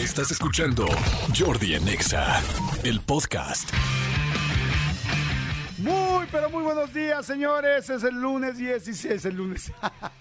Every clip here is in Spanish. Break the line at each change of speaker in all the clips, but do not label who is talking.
Estás escuchando Jordi en Exa, el podcast.
Muy, pero muy buenos días, señores. Es el lunes 16, es el lunes.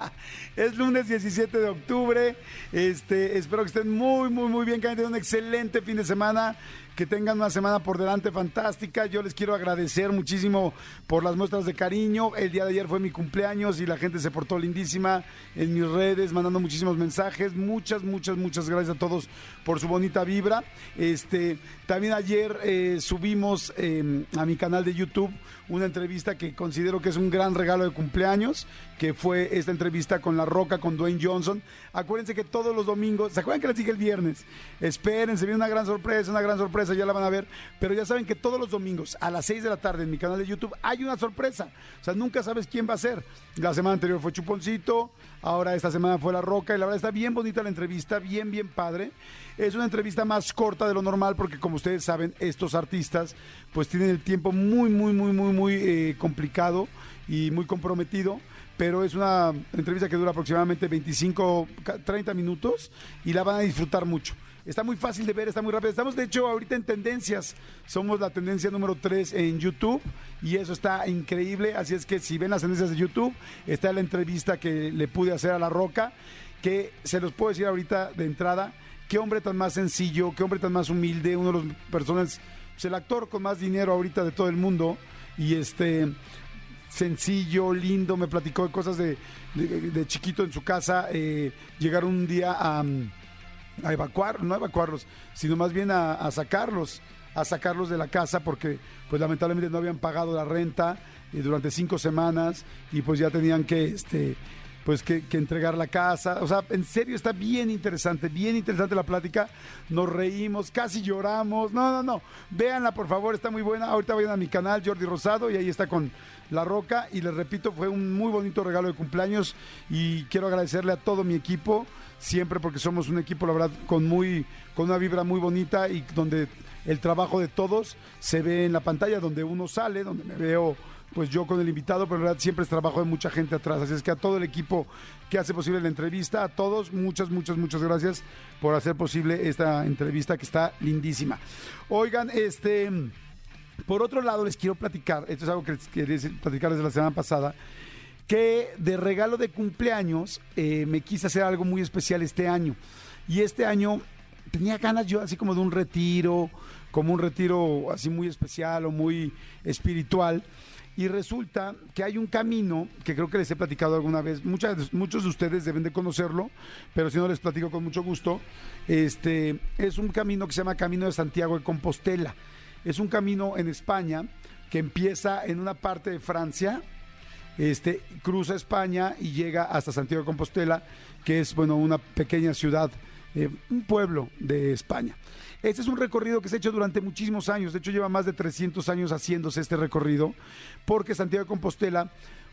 es lunes 17 de octubre. Este, espero que estén muy, muy, muy bien, que hayan tenido un excelente fin de semana que tengan una semana por delante fantástica. Yo les quiero agradecer muchísimo por las muestras de cariño. El día de ayer fue mi cumpleaños y la gente se portó lindísima en mis redes, mandando muchísimos mensajes. Muchas, muchas, muchas gracias a todos por su bonita vibra. Este, también ayer eh, subimos eh, a mi canal de YouTube una entrevista que considero que es un gran regalo de cumpleaños, que fue esta entrevista con La Roca, con Dwayne Johnson. Acuérdense que todos los domingos, ¿se acuerdan que les dije el viernes? Espérense, viene una gran sorpresa, una gran sorpresa, ya la van a ver, pero ya saben que todos los domingos a las 6 de la tarde en mi canal de YouTube hay una sorpresa. O sea, nunca sabes quién va a ser. La semana anterior fue Chuponcito, ahora esta semana fue La Roca y la verdad está bien bonita la entrevista, bien, bien padre. Es una entrevista más corta de lo normal porque como ustedes saben, estos artistas pues tienen el tiempo muy, muy, muy, muy, muy eh, complicado y muy comprometido pero es una entrevista que dura aproximadamente 25, 30 minutos y la van a disfrutar mucho. Está muy fácil de ver, está muy rápido. Estamos de hecho ahorita en tendencias. Somos la tendencia número 3 en YouTube y eso está increíble. Así es que si ven las tendencias de YouTube, está la entrevista que le pude hacer a La Roca, que se los puedo decir ahorita de entrada qué hombre tan más sencillo, qué hombre tan más humilde, uno de los personas, pues el actor con más dinero ahorita de todo el mundo y este sencillo, lindo, me platicó de cosas de, de, chiquito en su casa, eh, llegar un día a, a, evacuar, no a evacuarlos, sino más bien a, sacarlos, a sacarlos de la casa porque pues lamentablemente no habían pagado la renta eh, durante cinco semanas y pues ya tenían que este pues que, entregar la casa. O sea, en serio está bien interesante, bien interesante la plática. Nos reímos, casi lloramos. No, no, no. Véanla, por favor, está muy buena. Ahorita vayan a mi canal, Jordi Rosado, y ahí está con La Roca. Y les repito, fue un muy bonito regalo de cumpleaños. Y quiero agradecerle a todo mi equipo, siempre porque somos un equipo, la verdad, con muy, con una vibra muy bonita y donde el trabajo de todos se ve en la pantalla, donde uno sale, donde me veo pues yo con el invitado, pero en realidad siempre es trabajo de mucha gente atrás. Así es que a todo el equipo que hace posible la entrevista, a todos, muchas, muchas, muchas gracias por hacer posible esta entrevista que está lindísima. Oigan, este, por otro lado les quiero platicar, esto es algo que quería platicar desde la semana pasada, que de regalo de cumpleaños eh, me quise hacer algo muy especial este año. Y este año tenía ganas yo así como de un retiro, como un retiro así muy especial o muy espiritual. Y resulta que hay un camino que creo que les he platicado alguna vez. Muchas, muchos de ustedes deben de conocerlo, pero si no les platico con mucho gusto. Este es un camino que se llama Camino de Santiago de Compostela. Es un camino en España que empieza en una parte de Francia, este, cruza España y llega hasta Santiago de Compostela, que es bueno una pequeña ciudad, eh, un pueblo de España. Este es un recorrido que se ha hecho durante muchísimos años, de hecho lleva más de 300 años haciéndose este recorrido, porque Santiago de Compostela,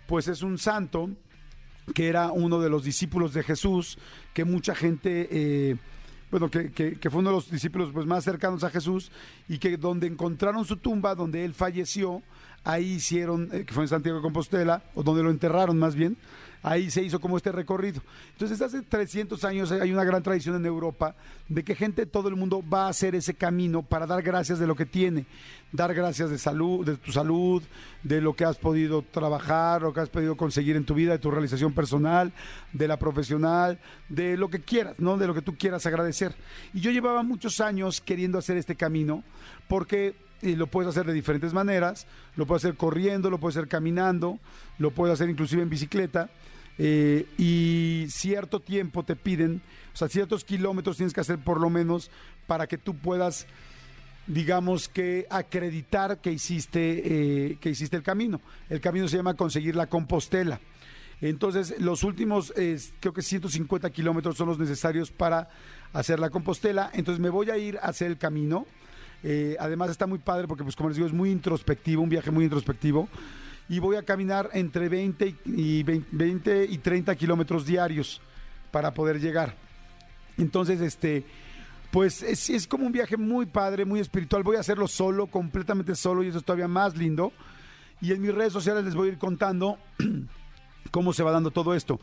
pues es un santo que era uno de los discípulos de Jesús, que mucha gente... Eh, bueno, que, fue uno de los discípulos pues, más cercanos a Jesús y que donde encontraron su tumba, donde él falleció, ahí hicieron, eh, que fue en Santiago de Compostela, o donde lo enterraron más bien, ahí se hizo como este recorrido. Entonces, hace 300 años hay una gran tradición en Europa de que gente de todo el mundo va a hacer ese camino para dar gracias de lo que tiene, dar gracias de salud, de tu salud, de lo que has podido trabajar, lo que has podido conseguir en tu vida, de tu realización personal, de la profesional, de lo que quieras, ¿no? De lo que tú quieras agradecer. Y yo llevaba muchos años queriendo hacer este camino porque y lo puedes hacer de diferentes maneras, lo puedes hacer corriendo, lo puedes hacer caminando, lo puedes hacer inclusive en bicicleta, eh, y cierto tiempo te piden, o sea, ciertos kilómetros tienes que hacer por lo menos para que tú puedas, digamos que acreditar que hiciste, eh, que hiciste el camino. El camino se llama conseguir la compostela. Entonces, los últimos, creo que 150 kilómetros son los necesarios para hacer la compostela. Entonces, me voy a ir a hacer el camino. Eh, además, está muy padre porque, pues, como les digo, es muy introspectivo, un viaje muy introspectivo y voy a caminar entre 20 y, 20, y 30 kilómetros diarios para poder llegar. Entonces, este, pues es, es, como un viaje muy padre, muy espiritual. Voy a hacerlo solo, completamente solo, y eso es todavía más lindo. Y en mis redes sociales les voy a ir contando cómo se va dando todo esto.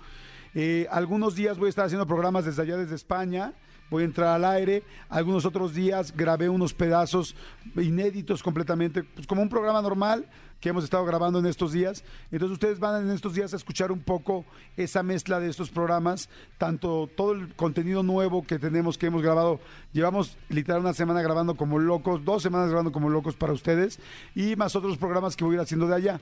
Eh, algunos días voy a estar haciendo programas desde allá, desde España, voy a entrar al aire. Algunos otros días grabé unos pedazos inéditos completamente, pues como un programa normal que hemos estado grabando en estos días. Entonces ustedes van en estos días a escuchar un poco esa mezcla de estos programas, tanto todo el contenido nuevo que tenemos, que hemos grabado. Llevamos literal una semana grabando como locos, dos semanas grabando como locos para ustedes y más otros programas que voy a ir haciendo de allá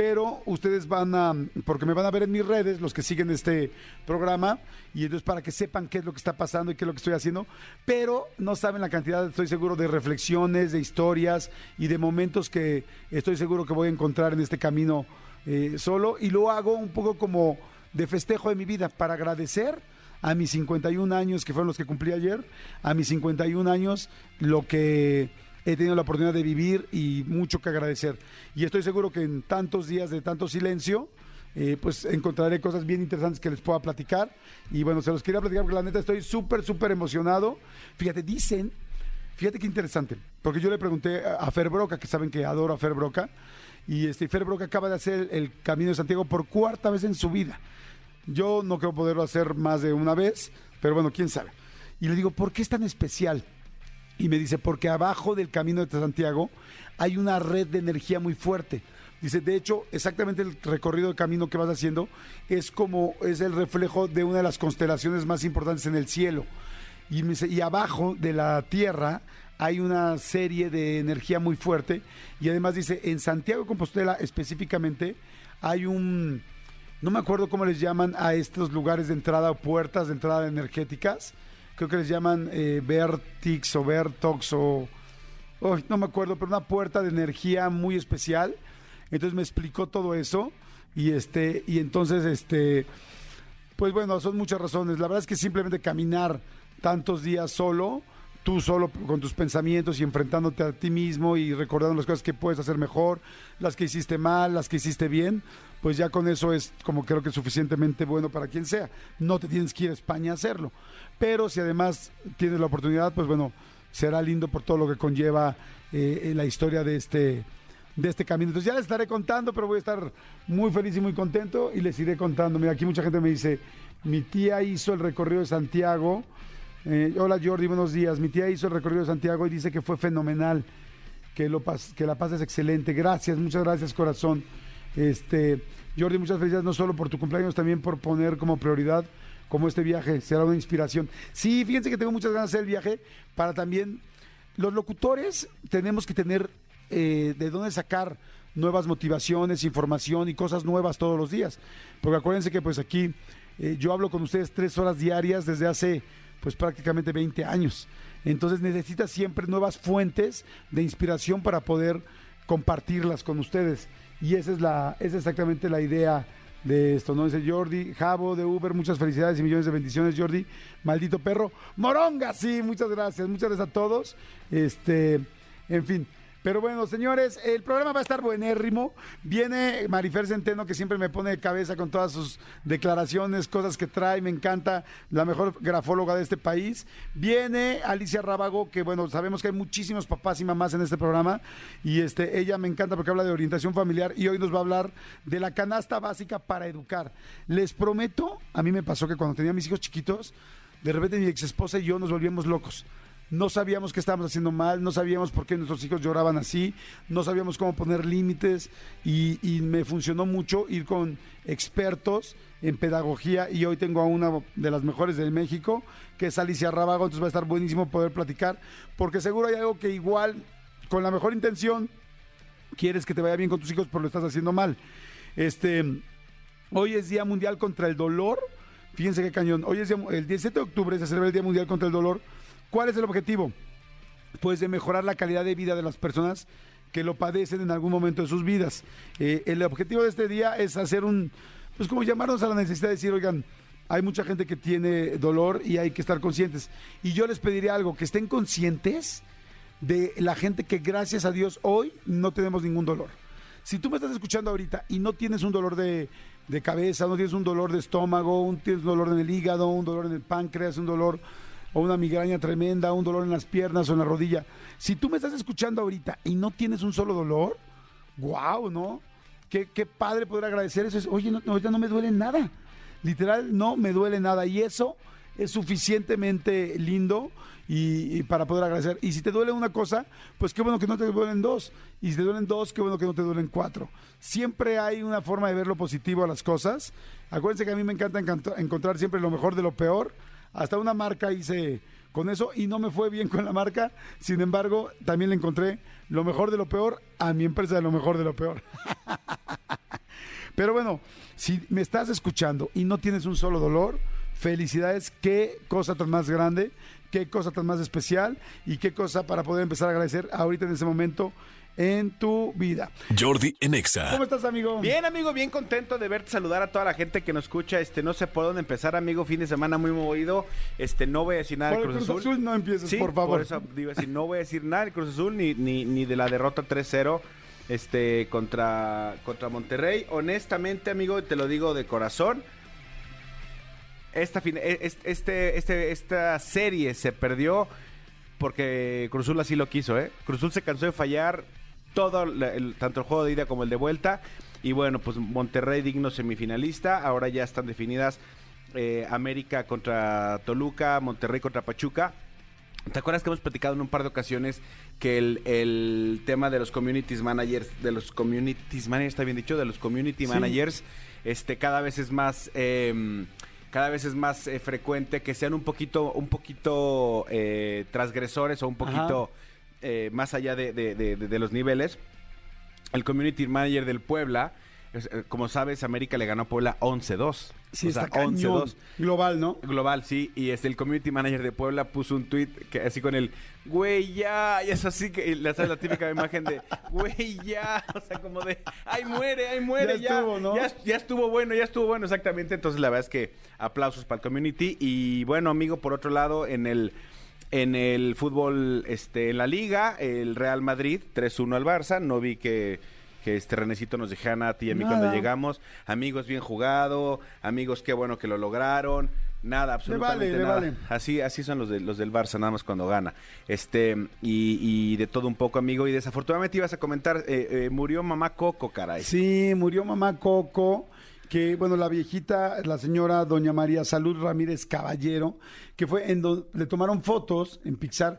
pero ustedes van a, porque me van a ver en mis redes, los que siguen este programa, y entonces para que sepan qué es lo que está pasando y qué es lo que estoy haciendo, pero no saben la cantidad, estoy seguro, de reflexiones, de historias y de momentos que estoy seguro que voy a encontrar en este camino eh, solo, y lo hago un poco como de festejo de mi vida, para agradecer a mis 51 años, que fueron los que cumplí ayer, a mis 51 años, lo que he tenido la oportunidad de vivir y mucho que agradecer. Y estoy seguro que en tantos días de tanto silencio, eh, pues encontraré cosas bien interesantes que les pueda platicar. Y bueno, se los quería platicar porque la neta estoy súper, súper emocionado. Fíjate, dicen, fíjate qué interesante, porque yo le pregunté a Fer Broca, que saben que adoro a Fer Broca, y este Fer Broca acaba de hacer el Camino de Santiago por cuarta vez en su vida. Yo no creo poderlo hacer más de una vez, pero bueno, quién sabe. Y le digo, ¿por qué es tan especial? Y me dice, porque abajo del camino de Santiago hay una red de energía muy fuerte. Dice, de hecho, exactamente el recorrido del camino que vas haciendo es como es el reflejo de una de las constelaciones más importantes en el cielo. Y, me dice, y abajo de la tierra hay una serie de energía muy fuerte. Y además dice, en Santiago de Compostela específicamente hay un, no me acuerdo cómo les llaman a estos lugares de entrada o puertas de entrada energéticas creo que les llaman eh, Vertix o Vertox o no me acuerdo, pero una puerta de energía muy especial. Entonces me explicó todo eso y este y entonces este pues bueno, son muchas razones. La verdad es que simplemente caminar tantos días solo, tú solo con tus pensamientos y enfrentándote a ti mismo y recordando las cosas que puedes hacer mejor, las que hiciste mal, las que hiciste bien, pues ya con eso es como creo que suficientemente bueno para quien sea. No te tienes que ir a España a hacerlo. Pero si además tienes la oportunidad, pues bueno, será lindo por todo lo que conlleva eh, la historia de este, de este camino. Entonces ya les estaré contando, pero voy a estar muy feliz y muy contento y les iré contando. Mira, aquí mucha gente me dice, mi tía hizo el recorrido de Santiago. Eh, hola Jordi, buenos días. Mi tía hizo el recorrido de Santiago y dice que fue fenomenal, que, lo que la paz es excelente. Gracias, muchas gracias corazón. Este, Jordi, muchas felicidades no solo por tu cumpleaños, también por poner como prioridad como este viaje será una inspiración. Sí, fíjense que tengo muchas ganas de hacer el viaje para también los locutores tenemos que tener eh, de dónde sacar nuevas motivaciones, información y cosas nuevas todos los días. Porque acuérdense que pues aquí eh, yo hablo con ustedes tres horas diarias desde hace pues prácticamente 20 años. Entonces necesitas siempre nuevas fuentes de inspiración para poder compartirlas con ustedes. Y esa es, la, es exactamente la idea de esto, ¿no? Dice Jordi, Javo de Uber, muchas felicidades y millones de bendiciones, Jordi. Maldito perro. Moronga, sí, muchas gracias, muchas gracias a todos. Este, en fin, pero bueno, señores, el programa va a estar buenérrimo. Viene Marifer Centeno, que siempre me pone de cabeza con todas sus declaraciones, cosas que trae, me encanta, la mejor grafóloga de este país. Viene Alicia Rábago, que bueno, sabemos que hay muchísimos papás y mamás en este programa, y este, ella me encanta porque habla de orientación familiar y hoy nos va a hablar de la canasta básica para educar. Les prometo, a mí me pasó que cuando tenía mis hijos chiquitos, de repente mi ex esposa y yo nos volvíamos locos no sabíamos qué estábamos haciendo mal, no sabíamos por qué nuestros hijos lloraban así, no sabíamos cómo poner límites y, me funcionó mucho ir con expertos en pedagogía y hoy tengo a una de las mejores de México, que es Alicia Rabago, entonces va a estar buenísimo poder platicar, porque seguro hay algo que igual, con la mejor intención, quieres que te vaya bien con tus hijos, pero lo estás haciendo mal. Este, hoy es Día Mundial contra el Dolor, fíjense qué cañón, hoy es el 17 de octubre se celebra el Día Mundial contra el Dolor, ¿Cuál es el objetivo? Pues de mejorar la calidad de vida de las personas que lo padecen en algún momento de sus vidas. Eh, el objetivo de este día es hacer un, pues como llamarnos a la necesidad de decir, oigan, hay mucha gente que tiene dolor y hay que estar conscientes. Y yo les pediría algo, que estén conscientes de la gente que gracias a Dios hoy no tenemos ningún dolor. Si tú me estás escuchando ahorita y no tienes un dolor de, de cabeza, no tienes un dolor de estómago, un, tienes un dolor en el hígado, un dolor en el páncreas, un dolor o una migraña tremenda, un dolor en las piernas o en la rodilla. Si tú me estás escuchando ahorita y no tienes un solo dolor, wow, ¿no? Qué, qué padre poder agradecer eso. Oye, no, no, no me duele nada. Literal, no me duele nada. Y eso es suficientemente lindo y, para poder agradecer. Y si te duele una cosa, pues qué bueno que no te duelen dos. Y si te duelen dos, qué bueno que no te duelen cuatro. Siempre hay una forma de ver lo positivo a las cosas. Acuérdense que a mí me encanta encontrar siempre lo mejor de lo peor. Hasta una marca hice con eso y no me fue bien con la marca. Sin embargo, también le encontré lo mejor de lo peor a mi empresa de lo mejor de lo peor. Pero bueno, si me estás escuchando y no tienes un solo dolor, felicidades, qué cosa tan más grande, qué cosa tan más especial y qué cosa para poder empezar a agradecer ahorita en ese momento en tu vida.
Jordi en Exa.
¿Cómo estás, amigo?
Bien, amigo, bien contento de verte, saludar a toda la gente que nos escucha. Este, no sé por dónde empezar, amigo. Fin de semana muy movido. Este, no voy a decir nada
Por
del
el
Cruz, Azul.
no empieces,
Sí,
por favor.
eso digo así, no voy a decir nada del Cruz Azul ni, ni, ni de la derrota 3-0 este, contra, contra Monterrey. Honestamente, amigo, te lo digo de corazón. Esta, fin- e- es- este, este, esta serie se perdió porque Cruzul así lo quiso, ¿eh? Cruzul se cansó de fallar todo, el- tanto el juego de ida como el de vuelta. Y bueno, pues Monterrey digno semifinalista. Ahora ya están definidas eh, América contra Toluca, Monterrey contra Pachuca. ¿Te acuerdas que hemos platicado en un par de ocasiones que el, el tema de los communities managers, de los communities managers, está bien dicho, de los community
Sí.
managers, este cada vez es más eh, cada vez es más eh, frecuente que sean un poquito un poquito eh, transgresores o un poquito eh, más allá de, de- de- de- de los niveles. El community manager del Puebla, eh, como sabes, América le ganó a Puebla 11-2.
Sí,
O sea,
está cañón.
11-2.
Global, ¿no?
Global, sí, y este, el community manager de Puebla puso un tweet que así con el güey ya, y es así que le la típica imagen de güey ya, o sea, como de ay muere, ay muere,
Ya
ya,
estuvo, ¿no?
ya, ya estuvo bueno, ya estuvo bueno, exactamente. Entonces la verdad es que aplausos para el community. Y bueno, amigo, por otro lado, en el en el fútbol, este, en la liga, el Real Madrid, 3-1 al Barça, no vi que que este Renecito nos dejara a ti y a mí
Nada.
cuando llegamos. Amigos, bien jugado. Amigos, qué bueno que lo lograron. Nada, absolutamente
vale, le
nada.
vale.
Así, así son los, de, los del Barça, nada más cuando gana. Este, y, y de todo un poco, amigo. Y desafortunadamente ibas a comentar, eh, eh, murió mamá Coco, caray.
Sí, murió mamá Coco, que bueno, la viejita, la señora doña María Salud Ramírez Caballero, que fue en donde le tomaron fotos en Pixar.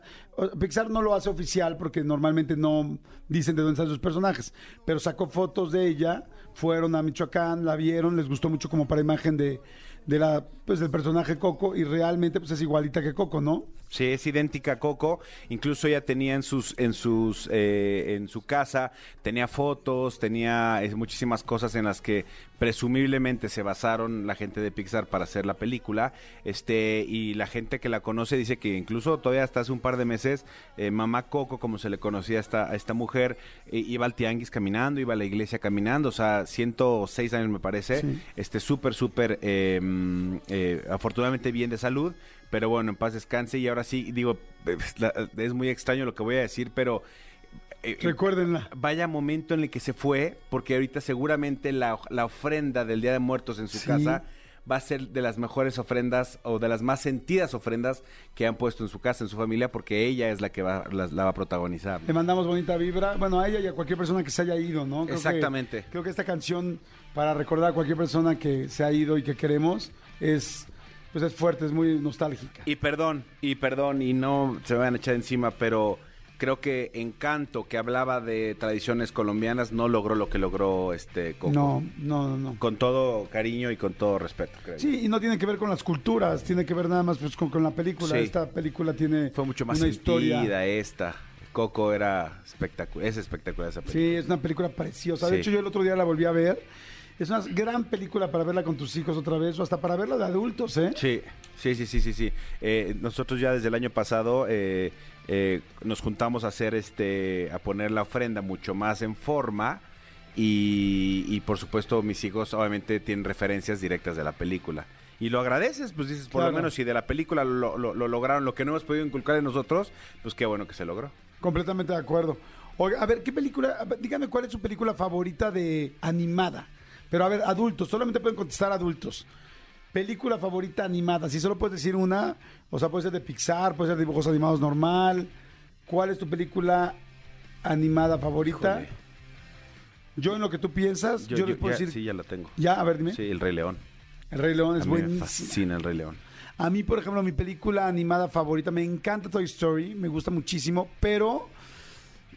Pixar no lo hace oficial porque normalmente no dicen de dónde están sus personajes, pero sacó fotos de ella, fueron a Michoacán, la vieron, les gustó mucho como para imagen de, de la pues del personaje Coco y realmente pues es igualita que Coco, ¿no?
Sí, es idéntica a Coco. Incluso ella tenía en sus, en sus, eh, en su casa, tenía fotos, tenía eh, muchísimas cosas en las que presumiblemente se basaron la gente de Pixar para hacer la película. Este, y la gente que la conoce dice que incluso todavía hasta hace un par de meses, eh, mamá Coco, como se le conocía a esta, a esta mujer, eh, iba al tianguis caminando, iba a la iglesia caminando, o sea, 106 años me parece.
Sí.
Este, súper, súper, eh, mm, eh, afortunadamente bien de salud pero bueno, en paz descanse y ahora sí, digo, es muy extraño lo que voy a decir, pero eh,
Recuérdenla.
vaya momento en el que se fue, porque ahorita seguramente la, la ofrenda del Día de Muertos en su
Sí.
casa va a ser de las mejores ofrendas o de las más sentidas ofrendas que han puesto en su casa, en su familia, porque ella es la que va, la, la va a protagonizar.
Le mandamos bonita vibra, bueno, a ella y a cualquier persona que se haya ido, ¿no? Creo que-
Exactamente.
creo que esta canción, para recordar a cualquier persona que se ha ido y que queremos, es, pues es fuerte, es muy nostálgica.
Y perdón, y perdón, y no se me van a echar encima, pero creo que Encanto, que hablaba de tradiciones colombianas, no logró lo que logró este Coco.
No, no, no.
Con todo cariño y con todo respeto, creo. yo.
Sí, y no tiene que ver con las culturas, tiene que ver nada más pues, con, con la película.
Sí.
Esta película tiene
Fue mucho más
una
sentida
historia.
esta. Coco era espectacular, es espectacular esa película.
Sí, es una película preciosa. De
Sí.
hecho, yo el otro día la volví a ver. Es una gran película para verla con tus hijos otra vez o hasta para verla de adultos, ¿eh?
Sí, sí, sí, sí, sí. sí. Eh, nosotros ya desde el año pasado eh, eh, nos juntamos a hacer este, a poner la ofrenda mucho más en forma y, y, por supuesto mis hijos obviamente tienen referencias directas de la película. Y lo agradeces, pues dices, por
Claro.
lo menos si de la película lo, lo- lo lograron, lo que no hemos podido inculcar en nosotros, pues qué bueno que se logró.
Completamente de acuerdo. Oiga, a ver, ¿qué película? dígame cuál es su película favorita de animada. Pero a ver, adultos, solamente pueden contestar adultos. Película favorita animada, si solo puedes decir una, o sea, puede ser de Pixar, puede ser de dibujos animados normal. ¿Cuál es tu película animada favorita?
Híjole.
Yo en lo que tú piensas, yo, les puedo
ya,
decir.
Sí, ya la tengo.
Ya, a ver, dime.
Sí, El Rey León.
El Rey León es
mí me
buenísimo.
fascina El Rey León.
A mí, por ejemplo, mi película animada favorita, me encanta Toy Story, me gusta muchísimo, pero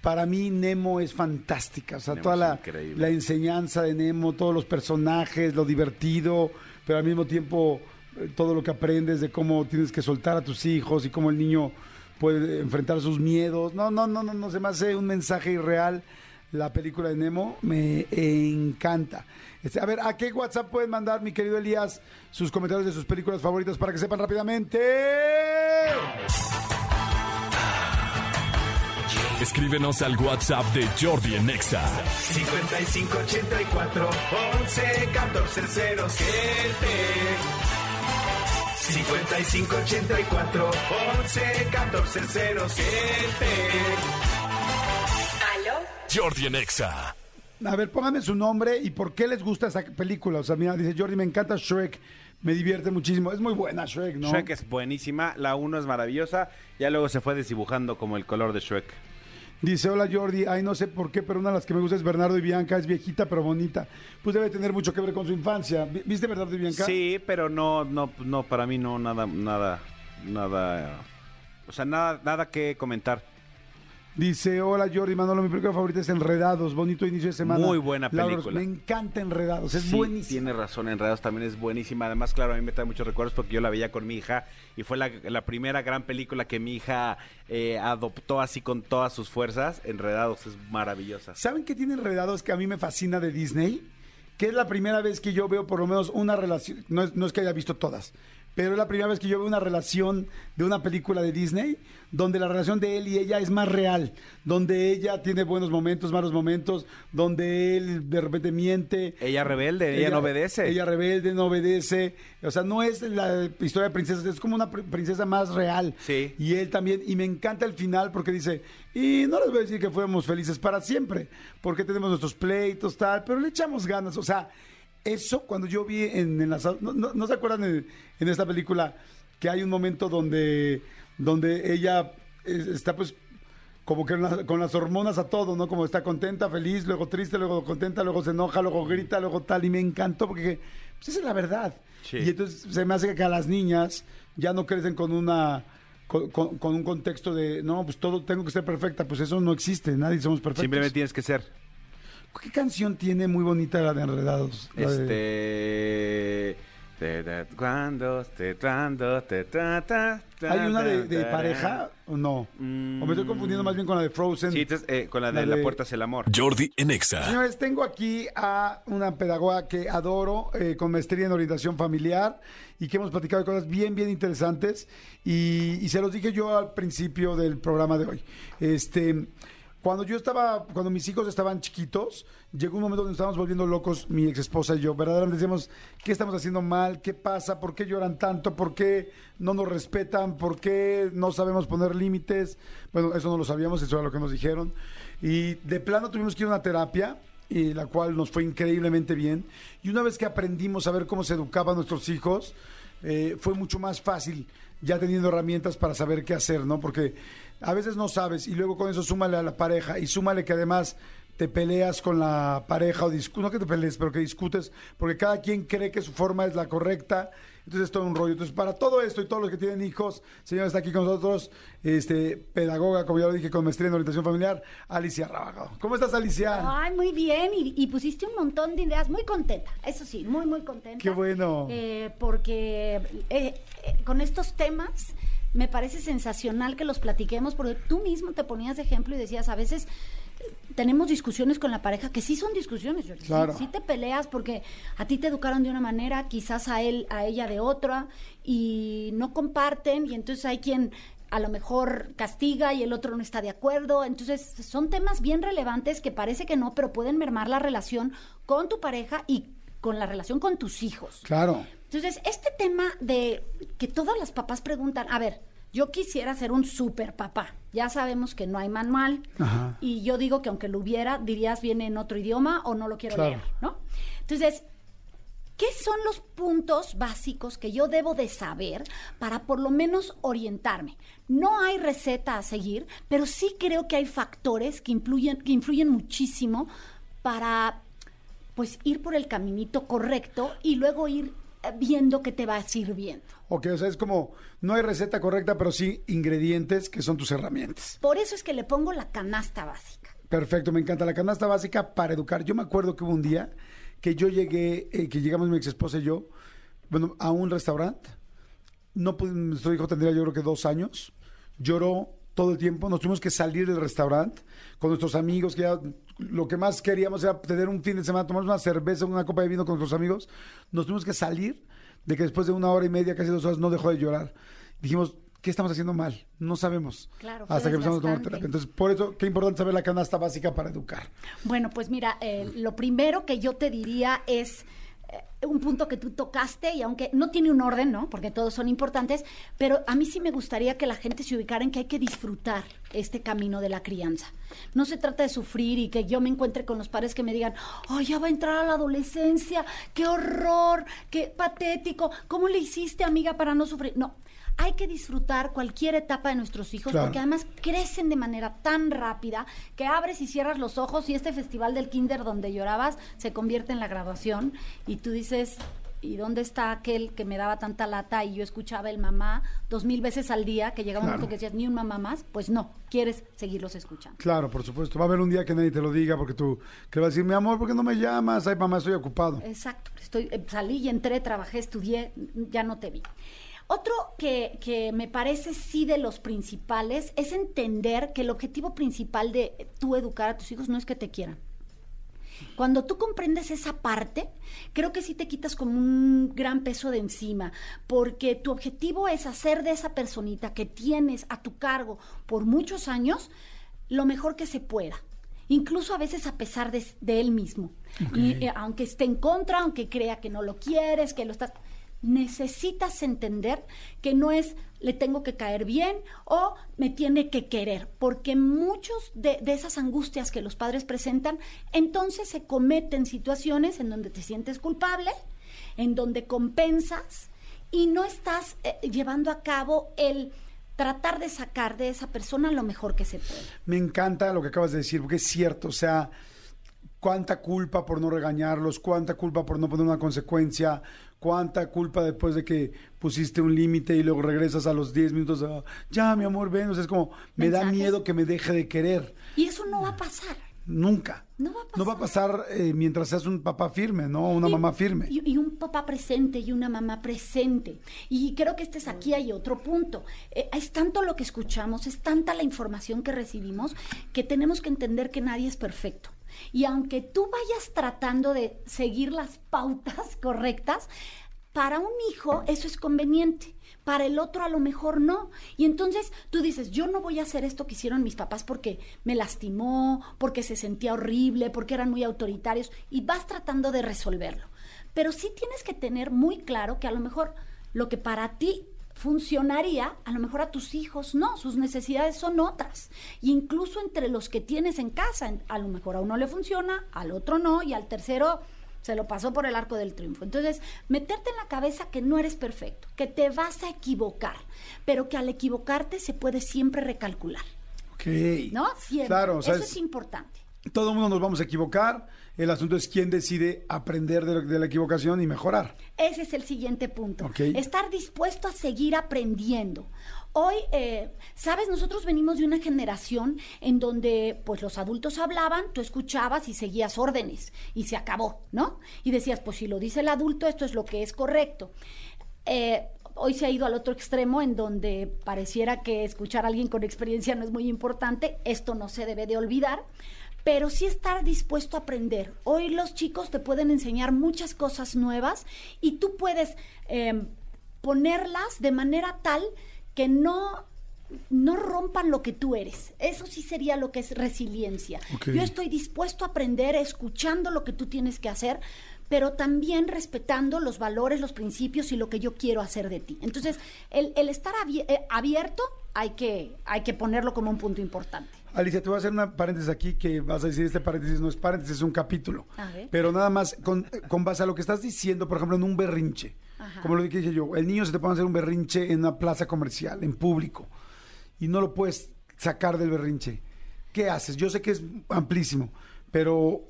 para mí Nemo es fantástica. O sea,
Nemo
toda la, la enseñanza de Nemo, todos los personajes, lo divertido, pero al mismo tiempo eh, todo lo que aprendes de cómo tienes que soltar a tus hijos y cómo el niño puede enfrentar sus miedos. No, no, no, no, no se me hace un mensaje irreal. La película de Nemo me encanta. Este, a ver, ¿a qué WhatsApp pueden mandar, mi querido Elías, sus comentarios de sus películas favoritas para que sepan rápidamente?
Escríbenos al WhatsApp de Jordi en Exa.
5584 11 14 07 5584 11 14 07
¿Aló?
Jordi en Exa.
A ver, pónganme su nombre y por qué les gusta esa película. O sea, mira, dice Jordi, me encanta Shrek, me divierte muchísimo. Es muy buena Shrek, ¿no?
Shrek es buenísima, la 1 es maravillosa, ya luego se fue desdibujando como el color de Shrek.
Dice, hola Jordi, ay no sé por qué, pero una de las que me gusta es Bernardo y Bianca, es viejita pero bonita. Pues debe tener mucho que ver con su infancia. Vi- ¿Viste Bernardo y Bianca?
Sí, pero no, no, no, para mí no, nada, nada, nada, o sea, nada, nada que comentar.
Dice, hola Jordi, Manolo, mi película favorita es Enredados, bonito inicio de semana.
Muy buena
Laura,
película.
me encanta Enredados, es
Sí,
buenísimo.
Tiene razón, Enredados también es buenísima. Además, claro, a mí me trae muchos recuerdos porque yo la veía con mi hija y fue la, la primera gran película que mi hija eh, adoptó así con todas sus fuerzas. Enredados es maravillosa.
¿Saben qué tiene Enredados que a mí me fascina de Disney? Que es la primera vez que yo veo por lo menos una relación, no es, no es que haya visto todas, pero es la primera vez que yo veo una relación de una película de Disney donde la relación de él y ella es más real, donde ella tiene buenos momentos, malos momentos, donde él de repente miente.
Ella rebelde, ella, no obedece.
Ella rebelde, no obedece. O sea, no es la historia de princesas, es como una pr- princesa más real.
Sí.
Y él también. Y me encanta el final porque dice, y no les voy a decir que fuéramos felices para siempre, porque tenemos nuestros pleitos, tal, pero le echamos ganas. O sea, eso cuando yo vi en, en las... ¿No, no- no se acuerdan en, en esta película que hay un momento donde, donde ella está pues como que con las- con las hormonas a todo, ¿no? Como está contenta, feliz, luego triste, luego contenta, luego se enoja, luego grita, luego tal. Y me encantó porque pues, esa es la verdad.
Sí.
Y entonces se me hace que a las niñas ya no crecen con una... Con, con- con un contexto de, no, pues todo tengo que ser perfecta, pues eso no existe, nadie somos perfectos.
Simplemente tienes que ser.
¿Qué canción tiene muy bonita la de Enredados? La de-
Este. te- te- Cuando te cuando te tra- ta- ta-
¿Hay una de, de pareja o no?
Mm.
O me estoy confundiendo más bien con la de Frozen.
Sí, entonces, eh, con la de
La
La
de-
puerta hacia el amor.
Jordi en Exa.
Señores, tengo aquí a una pedagoga que adoro, eh, con maestría en orientación familiar y que hemos platicado de cosas bien, bien interesantes. Y, y se los dije yo al principio del programa de hoy. Este, cuando yo estaba, cuando mis hijos estaban chiquitos, llegó un momento donde estábamos volviendo locos, mi ex esposa y yo. Verdaderamente decíamos, ¿qué estamos haciendo mal? ¿Qué pasa? ¿Por qué lloran tanto? ¿Por qué no nos respetan? ¿Por qué no sabemos poner límites? Bueno, eso no lo sabíamos, eso era lo que nos dijeron. Y de plano tuvimos que ir a una terapia y la cual nos fue increíblemente bien. Y una vez que aprendimos a ver cómo se educaban nuestros hijos, eh, fue mucho más fácil ya teniendo herramientas para saber qué hacer, ¿no? Porque a veces no sabes y luego con eso súmale a la pareja y súmale que además te peleas con la pareja o no que te pelees, pero que discutes, porque cada quien cree que su forma es la correcta, entonces es todo un rollo. Entonces, para todo esto y todos los que tienen hijos, señora está aquí con nosotros, este, pedagoga, como ya lo dije, con maestría en orientación familiar, Alicia Rábago. ¿Cómo estás, Alicia?
Ay, muy bien. Y, y pusiste un montón de ideas. Muy contenta. Eso sí, muy, muy contenta.
Qué bueno.
Eh, porque eh, eh, con estos temas me parece sensacional que los platiquemos, porque tú mismo te ponías de ejemplo y decías, a veces eh, tenemos discusiones con la pareja que sí son discusiones, Jordi. Sí-
Claro.
Sí, te peleas porque a ti te educaron de una manera, quizás a él, a ella de otra, y no comparten, y entonces hay quien a lo mejor castiga y el otro no está de acuerdo. Entonces, son temas bien relevantes que parece que no, pero pueden mermar la relación con tu pareja y con la relación con tus hijos.
Claro.
Entonces, este tema de que todas las papás preguntan, a ver, yo quisiera ser un super papá. Ya sabemos que no hay manual.
Ajá.
Y yo digo que aunque lo hubiera, dirías viene en otro idioma o no lo quiero
Claro.
leer, ¿no? Entonces, ¿qué son los puntos básicos que yo debo de saber para por lo menos orientarme? No hay receta a seguir, pero sí creo que hay factores que influyen, que influyen muchísimo para pues ir por el caminito correcto y luego ir viendo que te va sirviendo.
Ok, o sea, es como, no hay receta correcta, pero sí ingredientes que son tus herramientas.
Por eso es que le pongo la canasta básica.
Perfecto, me encanta la canasta básica para educar. Yo me acuerdo que hubo un día que yo llegué, eh, que llegamos mi ex esposa y yo, bueno, a un restaurante. No nuestro hijo tendría yo creo que dos años. Lloró todo el tiempo. Nos tuvimos que salir del restaurante con nuestros amigos, que ya lo que más queríamos era tener un fin de semana, tomar una cerveza, una copa de vino con nuestros amigos. Nos tuvimos que salir de que después de una hora y media, casi dos horas, no dejó de llorar. Dijimos, ¿qué estamos haciendo mal? No sabemos.
Claro,
Hasta que empezamos a tomar terapia. Entonces, por eso, qué importante saber la canasta básica para educar.
Bueno, pues mira, eh, lo primero que yo te diría es un punto que tú tocaste y aunque no tiene un orden, ¿no? Porque todos son importantes, pero a mí sí me gustaría que la gente se ubicara en que hay que disfrutar este camino de la crianza. No se trata de sufrir y que yo me encuentre con los padres que me digan, oh, ya va a entrar a la adolescencia, qué horror, qué patético, ¿cómo le hiciste, amiga, para no sufrir? No. Hay que disfrutar cualquier etapa de nuestros hijos
Claro.
porque además crecen de manera tan rápida que abres y cierras los ojos y este festival del kinder donde llorabas se convierte en la graduación y tú dices, ¿y dónde está aquel que me daba tanta lata y yo escuchaba el mamá dos mil veces al día que llegaba un momento que decías, ni un mamá más? Pues no, quieres seguirlos escuchando.
Claro, por supuesto. Va a haber un día que nadie te lo diga porque tú, que vas a decir, mi amor, ¿por qué no me llamas? Ay, mamá, estoy ocupado.
Exacto, estoy, eh, salí y entré, trabajé, estudié, ya no te vi. Otro que, que me parece sí de los principales es entender que el objetivo principal de tú educar a tus hijos no es que te quieran. Cuando tú comprendes esa parte, creo que sí te quitas como un gran peso de encima, porque tu objetivo es hacer de esa personita que tienes a tu cargo por muchos años lo mejor que se pueda, incluso a veces a pesar de, de él mismo. Y eh, aunque esté en contra, aunque crea que no lo quieres, que lo estás necesitas entender que no es le tengo que caer bien o me tiene que querer, porque muchos de, esas angustias que los padres presentan, entonces se cometen situaciones en donde te sientes culpable, en donde compensas y no estás eh, llevando a cabo el tratar de sacar de esa persona lo mejor que se puede.
Me encanta lo que acabas de decir, porque es cierto, o sea, cuánta culpa por no regañarlos, cuánta culpa por no poner una consecuencia, cuánta culpa después de que pusiste un límite y luego regresas a los 10 minutos, ah, ya, mi amor, ven, o sea, es como, me da miedo que me deje de querer.
Y eso no va a pasar.
Nunca.
No va a
No va a pasar eh, mientras seas un papá firme, ¿no? Una
Y-
mamá firme.
Y, y un papá presente y una mamá presente. Y creo que este es aquí hay otro punto. Eh, es tanto lo que escuchamos, es tanta la información que recibimos que tenemos que entender que nadie es perfecto. Y aunque tú vayas tratando de seguir las pautas correctas, para un hijo eso es conveniente, para el otro a lo mejor no. Y entonces tú dices, yo no voy a hacer esto que hicieron mis papás porque me lastimó, porque se sentía horrible, porque eran muy autoritarios, y vas tratando de resolverlo. Pero sí tienes que tener muy claro que a lo mejor lo que para ti funcionaría, a lo mejor a tus hijos no, sus necesidades son otras. Y incluso entre los que tienes en casa, a lo mejor a uno le funciona, al otro no, y al tercero se lo pasó por el arco del triunfo. Entonces, meterte en la cabeza que no eres perfecto, que te vas a equivocar, pero que al equivocarte se puede siempre recalcular,
Ok.
¿no? Siempre.
Claro, o sea,
Eso
es-
es importante.
todo el mundo nos vamos a equivocar. El asunto es quién decide aprender de, la equivocación y mejorar.
Ese es el siguiente punto.
Ok.
Estar dispuesto a seguir aprendiendo. Hoy, eh, sabes, nosotros venimos de una generación en donde pues los adultos hablaban, tú escuchabas y seguías órdenes y se acabó, ¿no? Y decías, pues si lo dice el adulto, esto es lo que es correcto. Eh, hoy se ha ido al otro extremo en donde pareciera que escuchar a alguien con experiencia no es muy importante, esto no se debe de olvidar, pero sí estar dispuesto a aprender. Hoy los chicos te pueden enseñar muchas cosas nuevas y tú puedes eh, ponerlas de manera tal que no no rompan lo que tú eres. Eso sí sería lo que es resiliencia. Yo estoy dispuesto a aprender escuchando lo que tú tienes que hacer, pero también respetando los valores, los principios y lo que yo quiero hacer de ti. Entonces, el, el estar eh, abierto hay que, hay que ponerlo como un punto importante.
Alicia, te voy a hacer una paréntesis aquí que vas a decir, este paréntesis no es paréntesis, es un capítulo. Pero nada más, con, con base a lo que estás diciendo, por ejemplo, en un berrinche.
Ajá.
Como lo que dije yo, el niño se te puede hacer un berrinche en una plaza comercial, en público, y no lo puedes sacar del berrinche. ¿Qué haces? Yo sé que es amplísimo, pero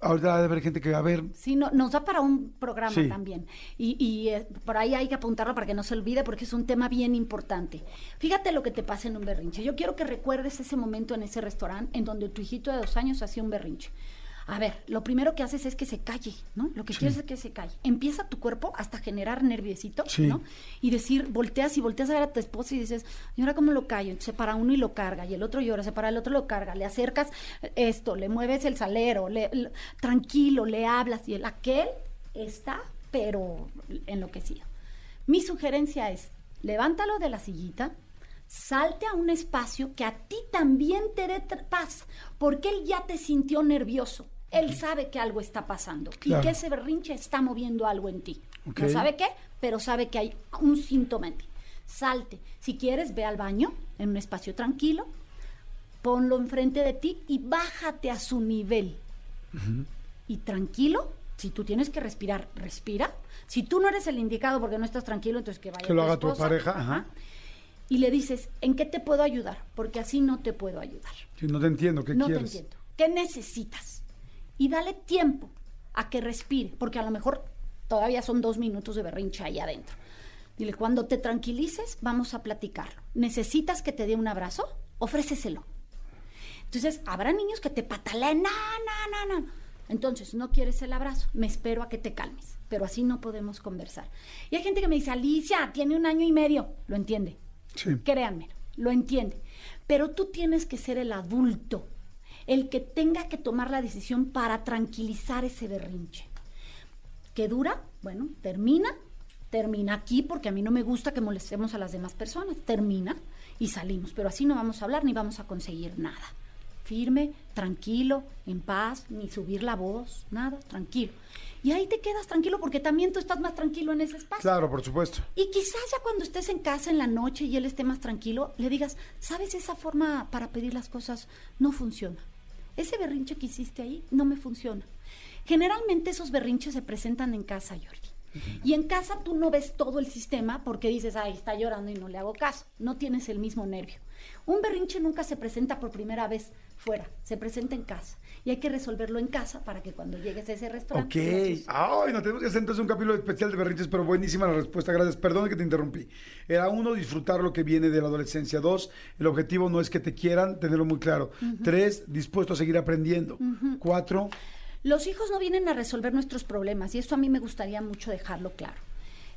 Ahorita debe haber gente que va a ver.
Sí, no, nos da para un programa
Sí.
también. Y, y, eh, por ahí hay que apuntarlo para que no se olvide porque es un tema bien importante. Fíjate lo que te pasa en un berrinche. Yo quiero que recuerdes ese momento en ese restaurante en donde tu hijito de dos años hacía un berrinche. A ver, lo primero que haces es que se calle, ¿no? Lo que quieres es que se calle. Empieza tu cuerpo hasta generar nerviosito,
Sí.
¿no? Y decir, volteas y volteas a ver a tu esposa y dices, ¿y ahora cómo lo callo? Entonces, se para uno y lo carga, y el otro llora, se para el otro y lo carga, le acercas esto, le mueves el salero, le, le- tranquilo, le hablas, y el aquel está, pero enloquecido. Mi sugerencia es, levántalo de la sillita, salte a un espacio que a ti también te dé paz, porque él ya te sintió nervioso. Él sabe que algo está pasando
Claro.
y que ese berrinche está moviendo algo en ti. No sabe qué, pero sabe que hay un síntoma en ti. Salte. Si quieres, ve al baño en un espacio tranquilo, ponlo enfrente de ti y bájate a su nivel. Y tranquilo, si tú tienes que respirar, respira. Si tú no eres el indicado porque no estás tranquilo, entonces que vaya
Que lo
tu
haga tu
esposa.
pareja, ajá.
Y le dices, ¿en qué te puedo ayudar? Porque así no te puedo ayudar.
No te entiendo, ¿qué
no
quieres?
te entiendo. ¿Qué necesitas? Y dale tiempo a que respire, porque a lo mejor todavía son dos minutos de berrinche ahí adentro. Dile, cuando te tranquilices, vamos a platicarlo. ¿Necesitas que te dé un abrazo? Ofréceselo. Entonces, habrá niños que te pataleen, no, no, no, no. Entonces, no quieres el abrazo, me espero a que te calmes, pero así no podemos conversar. Y hay gente que me dice, Alicia, tiene un año y medio, lo entiende.
Sí.
Créanme, lo entiende. Pero tú tienes que ser el adulto, el que tenga que tomar la decisión para tranquilizar ese berrinche. ¿Qué dura? Bueno, termina, termina aquí porque a mí no me gusta que molestemos a las demás personas. Termina y salimos, pero así no vamos a hablar ni vamos a conseguir nada. Firme, tranquilo, en paz, ni subir la voz, nada, tranquilo. Y ahí te quedas tranquilo porque también tú estás más tranquilo en ese espacio.
Claro, por supuesto.
Y quizás ya cuando estés en casa en la noche y él esté más tranquilo, le digas, ¿sabes? Esa forma para pedir las cosas no funciona. Ese berrinche que hiciste ahí no me funciona. Generalmente esos berrinches se presentan en casa, Jordi. Y en casa tú no ves todo el sistema porque dices, ay, está llorando y no le hago caso. No tienes el mismo nervio. Un berrinche nunca se presenta por primera vez fuera, se presenta en casa. Y hay que resolverlo en casa para que cuando llegues a ese
Ok.
restaurante... haces.
Ay, no tenemos que hacer entonces un capítulo especial de berrinches, pero buenísima la respuesta. Gracias. Perdón que te interrumpí. Era uno, disfrutar lo que viene de la adolescencia. Dos, el objetivo no es que te quieran, tenerlo muy claro. Tres, dispuesto a seguir aprendiendo. Cuatro,
Los hijos no vienen a resolver nuestros problemas y esto a mí me gustaría mucho dejarlo claro.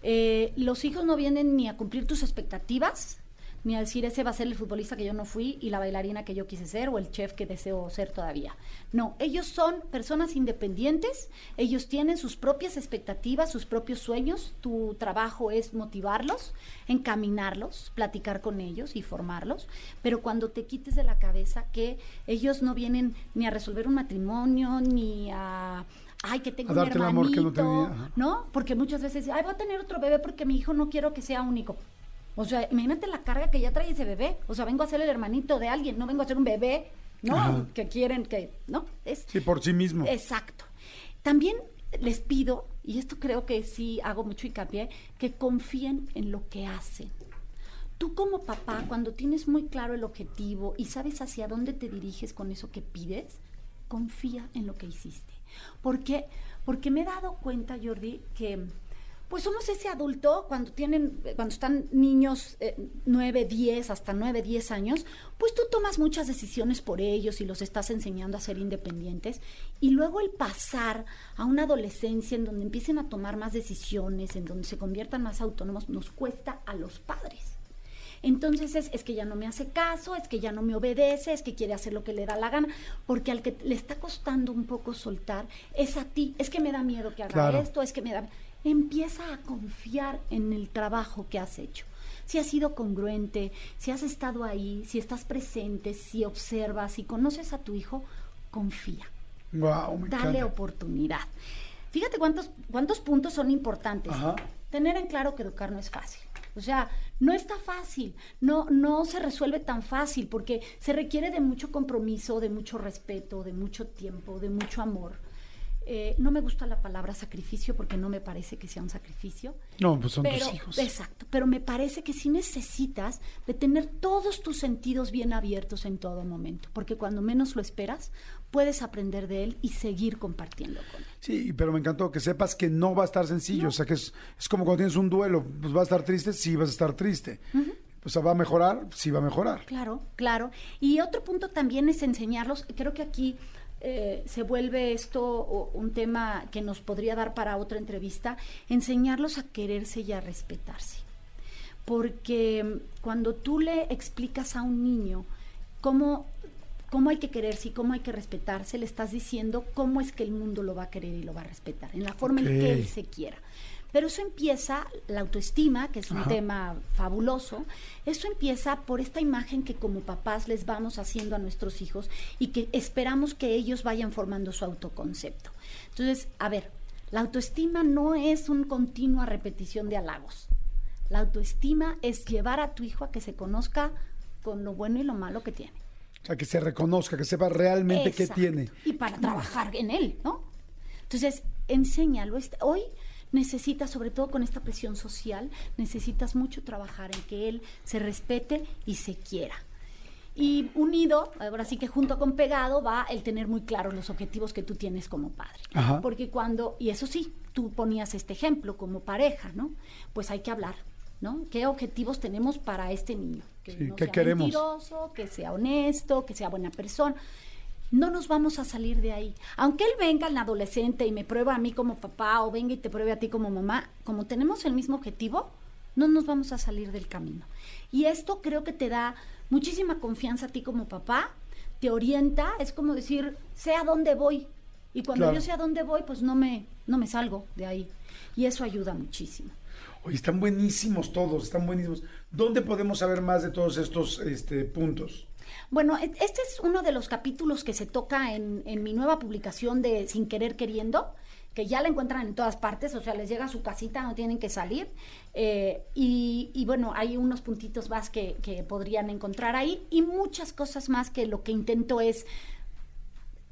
Eh, los hijos no vienen ni a cumplir tus expectativas, ni a decir ese va a ser el futbolista que yo no fui y la bailarina que yo quise ser o el chef que deseo ser todavía. No, ellos son personas independientes, ellos tienen sus propias expectativas, sus propios sueños, tu trabajo es motivarlos, encaminarlos, platicar con ellos y formarlos, pero cuando te quites de la cabeza que ellos no vienen ni a resolver un matrimonio, ni a... Ay, que tengo
A
un
darte el amor que no
hermanito,
tenía.
¿no? Porque muchas veces, ay, voy a tener otro bebé porque mi hijo no quiero que sea único. O sea, imagínate la carga que ya trae ese bebé. O sea, vengo a ser el hermanito de alguien, no vengo a ser un bebé, ¿no?
Ajá.
Que quieren que, ¿no? Es,
sí, por sí mismo.
Exacto. También les pido, y esto creo que sí hago mucho hincapié, que confíen en lo que hacen. Tú como papá, cuando tienes muy claro el objetivo y sabes hacia dónde te diriges con eso que pides, confía en lo que hiciste. ¿Por qué? Porque me he dado cuenta, Jordi, que pues somos ese adulto cuando tienen, cuando están niños eh, 9, 10, hasta 9, 10 años, pues tú tomas muchas decisiones por ellos y los estás enseñando a ser independientes. Y luego el pasar a una adolescencia en donde empiecen a tomar más decisiones, en donde se conviertan más autónomos, nos cuesta a los padres. Entonces es, es que ya no me hace caso, es que ya no me obedece, es que quiere hacer lo que le da la gana, porque al que le está costando un poco soltar es a ti, es que me da miedo que haga
Claro.
esto, es que me da... Empieza a confiar en el trabajo que has hecho. Si has sido congruente, si has estado ahí, si estás presente, si observas, si conoces a tu hijo, confía
Wow, me
dale
encanta.
oportunidad. Fíjate cuántos, cuántos puntos son importantes.
Ajá.
Tener en claro que educar no es fácil. O sea, no está fácil, no, no se resuelve tan fácil porque se requiere de mucho compromiso, de mucho respeto, de mucho tiempo, de mucho amor. eh, no me gusta la palabra sacrificio porque no me parece que sea un sacrificio.
No, pues son
pero,
tus hijos.
Exacto, pero me parece que sí necesitas de tener todos tus sentidos bien abiertos en todo momento, porque cuando menos lo esperas, puedes aprender de él y seguir compartiendo con él.
Sí, pero me encantó que sepas que no va a estar sencillo. O sea, que es, es como cuando tienes un duelo. Pues va a estar triste, sí vas a estar triste. O sea, va a mejorar, sí va a mejorar.
Claro, claro. Y otro punto también es enseñarlos, creo que aquí eh, se vuelve esto un tema que nos podría dar para otra entrevista, enseñarlos a quererse y a respetarse. Porque cuando tú le explicas a un niño cómo, cómo hay que quererse y cómo hay que respetarse, le estás diciendo cómo es que el mundo lo va a querer y lo va a respetar, en la forma en que él se quiera. Pero eso empieza, la autoestima, que es un
Ajá.
tema fabuloso, eso empieza por esta imagen que como papás les vamos haciendo a nuestros hijos y que esperamos que ellos vayan formando su autoconcepto. Entonces, a ver, la autoestima no es una continua repetición de halagos. La autoestima es llevar a tu hijo a que se conozca con lo bueno y lo malo que tiene.
O sea, que se reconozca, que sepa realmente qué
Exacto.
tiene.
Y para trabajar en él, ¿no? Entonces, enséñalo. Este- Hoy necesitas, sobre todo con esta presión social, necesitas mucho trabajar en que él se respete y se quiera. Y unido, ahora sí que junto con pegado, va el tener muy claros los objetivos que tú tienes como padre.
Ajá.
Porque cuando, y eso sí, tú ponías este ejemplo como pareja, ¿no? Pues hay que hablar, ¿no? ¿Qué objetivos tenemos para este niño? Que
Sí,
no
¿qué
sea
queremos?
mentiroso, que sea honesto, que sea buena persona. No nos vamos a salir de ahí. Aunque él venga en la adolescente y me prueba a mí como papá o venga y te pruebe a ti como mamá, como tenemos el mismo objetivo, no nos vamos a salir del camino. Y esto creo que te da muchísima confianza a ti como papá, te orienta, es como decir, sé a dónde voy. Y cuando
Claro.
yo sé a dónde voy, pues no me, no me salgo de ahí. Y eso ayuda muchísimo.
Están buenísimos todos, están buenísimos. ¿Dónde podemos saber más de todos estos este, puntos?
Bueno, e- este es uno de los capítulos que se toca en, en mi nueva publicación de Sin Querer Queriendo, que ya la encuentran en todas partes, o sea, les llega a su casita, no tienen que salir. Eh, y, y bueno, hay unos puntitos más que, que podrían encontrar ahí y muchas cosas más que lo que intento es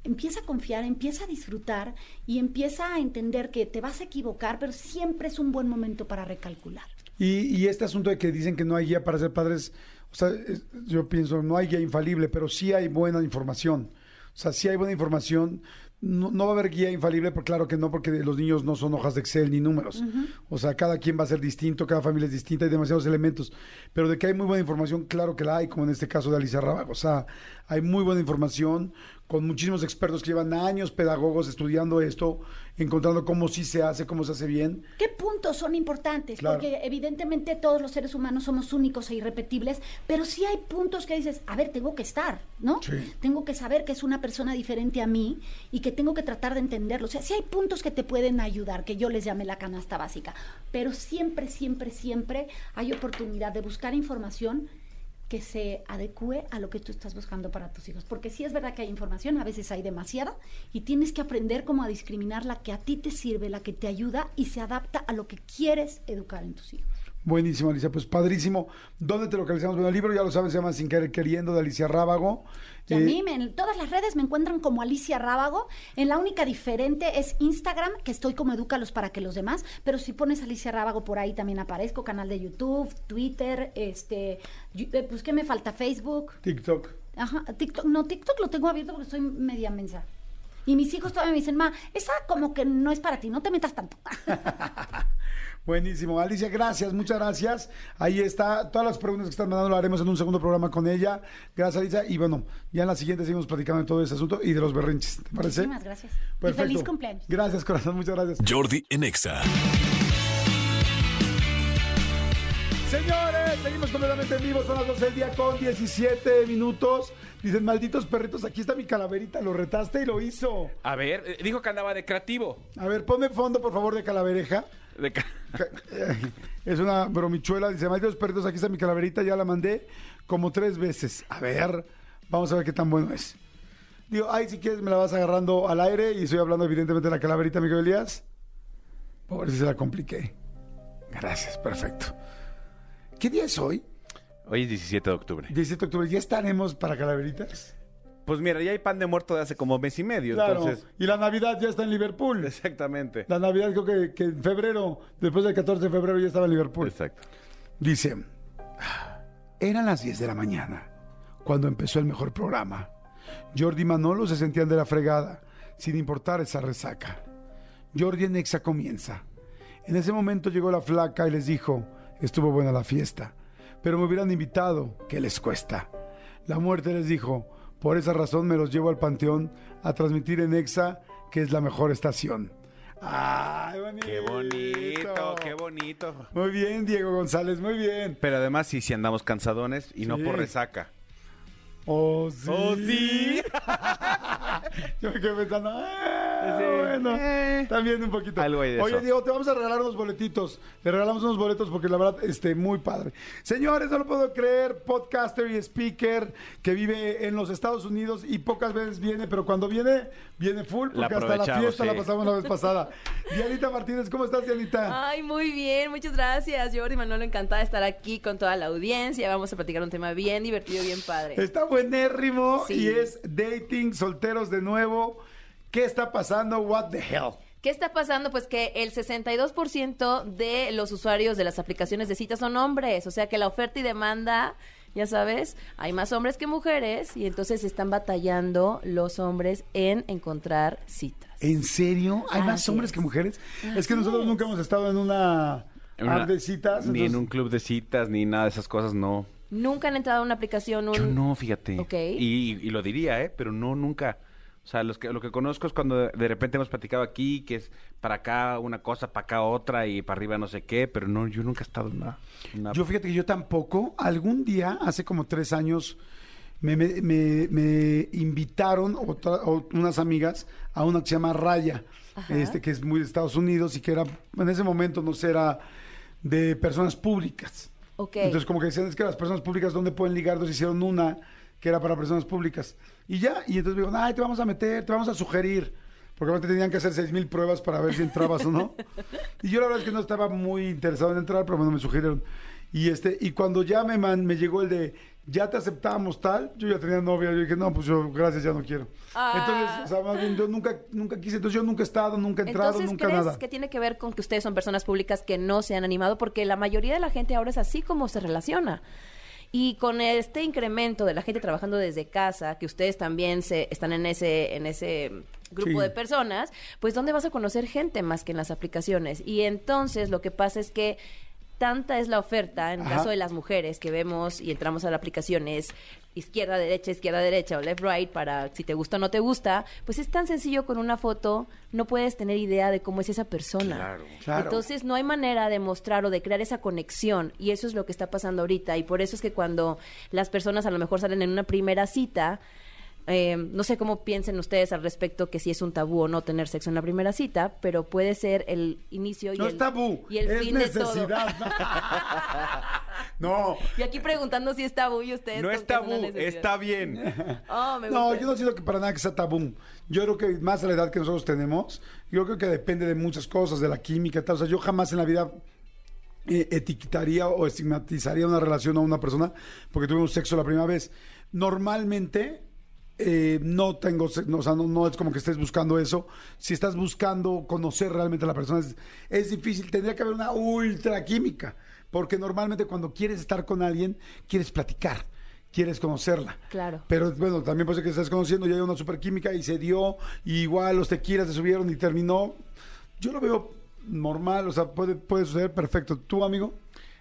empieza a confiar, empieza a disfrutar y empieza a entender que te vas a equivocar, pero siempre es un buen momento para recalcular.
Y, y este asunto de que dicen que no hay guía para ser padres, o sea, es- yo pienso, no hay guía infalible, pero sí hay buena información. O sea, sí hay buena información. No, no va a haber guía infalible, pero claro que no, porque los niños no son hojas de Excel ni números. O sea, cada quien va a ser distinto, cada familia es distinta, hay demasiados elementos. Pero de que hay muy buena información, claro que la hay, como en este caso de Alicia Rábago. O sea, hay muy buena información con muchísimos expertos que llevan años, pedagogos, estudiando esto, encontrando cómo sí se hace, cómo se hace bien.
¿Qué puntos son importantes?
Claro.
Porque evidentemente todos los seres humanos somos únicos e irrepetibles, pero sí hay puntos que dices, a ver, tengo que estar, ¿no?
Sí.
Tengo que saber que es una persona diferente a mí y que tengo que tratar de entenderlo. O sea, sí hay puntos que te pueden ayudar, que yo les llame la canasta básica, pero siempre, siempre, siempre hay oportunidad de buscar información que se adecue a lo que tú estás buscando para tus hijos. Porque sí es verdad que hay información, a veces hay demasiada, y tienes que aprender cómo a discriminar la que a ti te sirve, la que te ayuda y se adapta a lo que quieres educar en tus hijos.
Buenísimo, Alicia. Pues padrísimo. ¿Dónde te localizamos? Bueno, el libro ya lo saben, se llama Sin Querer Queriendo de Alicia Rábago.
Y a
Eh,
mí me- en todas las redes me encuentran como Alicia Rábago. En la única diferente es Instagram, que estoy como Edúcalos para que los demás. Pero si pones Alicia Rábago por ahí también aparezco. Canal de YouTube, Twitter, este, eh, pues ¿qué me falta? Facebook.
TikTok.
Ajá, TikTok, no, TikTok lo tengo abierto porque soy media mensa. Y mis hijos todavía me dicen, ma, esa como que no es para ti, no te metas tanto.
Buenísimo. Alicia, gracias, muchas gracias. Ahí está. Todas las preguntas que están mandando lo haremos en un segundo programa con ella. Gracias, Alicia. Y bueno, ya en la siguiente seguimos platicando de todo ese asunto y de los berrinches. ¿Te parece?
Muchísimas gracias. Y
Perfecto.
feliz cumpleaños.
Gracias, corazón. Muchas gracias.
Jordi en Exa.
Señores, seguimos completamente en vivo. Son las 12 del día con 17 minutos. Dicen, malditos perritos, aquí está mi calaverita. Lo retaste y lo hizo.
A ver, eh, dijo que andaba de creativo.
A ver, ponme fondo, por favor, de calavereja.
De ca-
Es una bromichuela. Dice, malditos perritos, aquí está mi calaverita. Ya la mandé como tres veces. A ver, vamos a ver qué tan bueno es. Digo, ay, si quieres me la vas agarrando al aire y estoy hablando evidentemente de la calaverita, amigo Elías. Pobre si se la compliqué. Gracias, perfecto. ¿Qué día es hoy?
Hoy es 17 de octubre.
17 de octubre. ¿Ya estaremos para calaveritas?
Pues mira, ya hay pan de muerto de hace como mes y medio,
Claro.
entonces...
Y la Navidad ya está en Liverpool.
Exactamente.
La Navidad creo que, que en febrero, después del 14 de febrero ya estaba en Liverpool.
Exacto.
Dice, eran las 10 de la mañana cuando empezó el mejor programa. Jordi y Manolo se sentían de la fregada, sin importar esa resaca. Jordi en Exa comienza. En ese momento llegó la flaca y les dijo, estuvo buena la fiesta, pero me hubieran invitado, ¿qué les cuesta? La muerte les dijo, por esa razón me los llevo al panteón a transmitir en Exa, que es la mejor estación. ¡Ay, bonito!
Qué bonito, qué bonito.
Muy bien, Diego González, muy bien.
Pero además sí, sí andamos cansadones y no por resaca.
Oh, sí.
Oh, sí.
Yo me quedé pensando, ah,
Sí.
Bueno,
Eh.
también un poquito.
Algo hay de
Oye,
eso.
Diego, te vamos a regalar unos boletitos. Te regalamos unos boletos porque la verdad, este, muy padre. Señores, no lo puedo creer, podcaster y speaker que vive en los Estados Unidos y pocas veces viene, pero cuando viene, viene full
La
porque hasta la fiesta la pasamos la vez pasada. Dianita Martínez, ¿cómo estás, Dianita?
Ay, muy bien, muchas gracias, Jordi Manolo, encantada de estar aquí con toda la audiencia. Vamos a platicar un tema bien divertido, bien padre.
Está buenérrimo
Sí.
y es dating, solteros de nuevo. ¿Qué está pasando? What the hell?
¿Qué está pasando? Pues que el 62% de los usuarios de las aplicaciones de citas son hombres, o sea que la oferta y demanda, ya sabes, hay más hombres que mujeres y entonces están batallando los hombres en encontrar citas.
¿En serio? ¿Hay más hombres
es.
que mujeres? es que nosotros
es.
nunca hemos estado en una,
En una-
app de citas.
Ni en un club de citas, ni nada de esas cosas, no.
Nunca han entrado a una aplicación, un...
Yo no, fíjate.
Ok.
Y, y lo diría, ¿eh? Pero no, nunca. O sea, los que, lo que conozco es cuando de, de repente hemos platicado aquí, que es para acá una cosa, para acá otra y para arriba no sé qué, pero no, yo nunca he estado en una... una-
Yo fíjate que yo tampoco. Algún día, hace como tres años, me, me- me- me invitaron otra- o- unas amigas a una que se llama Raya,
Ajá.
este que es muy de Estados Unidos y que era, en ese momento no sé, era de personas públicas. Entonces, como que decían, es que las personas públicas, ¿dónde pueden ligar? Entonces hicieron una que era para personas públicas. Y ya, y entonces me dijeron, ay, te vamos a meter, te vamos a sugerir. Porque aparte tenían que hacer seis mil pruebas para ver si entrabas o no. Y yo la verdad es que no estaba muy interesado en entrar, pero bueno, me sugirieron. Y este, y cuando ya me, man- me llegó el de, ya te aceptamos tal, yo ya tenía novia, yo dije, no, pues yo, gracias, ya no quiero.
Ah.
Entonces, o sea, más bien, yo nunca, nunca quise, entonces yo nunca he estado, nunca he entrado,
Entonces,
nunca
¿crees
nada.
que tiene que ver con que ustedes son personas públicas que no se han animado? Porque la mayoría de la gente ahora es así como se relaciona. Y con este incremento de la gente trabajando desde casa, que ustedes también se están en ese en ese grupo
Sí.
de personas, pues ¿dónde vas a conocer gente más que en las aplicaciones? Y entonces lo que pasa es que tanta es la oferta, en el
Ajá.
caso de las mujeres que vemos y entramos a la aplicación es izquierda, derecha, izquierda, derecha o left, right para si te gusta o no te gusta, pues es tan sencillo con una foto, no puedes tener idea de cómo es esa persona.
Claro.
Claro.
Entonces no hay manera de mostrar o de crear esa conexión y eso es lo que está pasando ahorita y por eso es que cuando las personas a lo mejor salen en una primera cita, eh, no sé cómo piensen ustedes al respecto que si es un tabú o no tener sexo en la primera cita, pero puede ser el inicio y
No
el,
es tabú,
y el
es
fin de todo.
necesidad. no,
Y aquí preguntando si es tabú y ustedes
No es tabú,
necesidad.
está bien.
Oh, me
No, yo no siento que para nada que sea tabú. Yo creo que más a la edad que nosotros tenemos, yo creo que depende de muchas cosas, de la química tal. O sea, yo jamás en la vida eh, etiquetaría o estigmatizaría una relación a una persona porque tuvimos sexo la primera vez. Normalmente eh, no tengo, o sea, no, no es como que estés buscando eso. Si estás buscando conocer realmente a la persona, es, es difícil. Tendría que haber una ultra química, porque normalmente cuando quieres estar con alguien, quieres platicar, quieres conocerla.
Claro.
Pero bueno, también puede ser que estés conociendo, ya hay una super química y se dio, y igual los tequilas se subieron y terminó. Yo lo veo normal, o sea, puede, puede suceder perfecto. ¿Tú, amigo?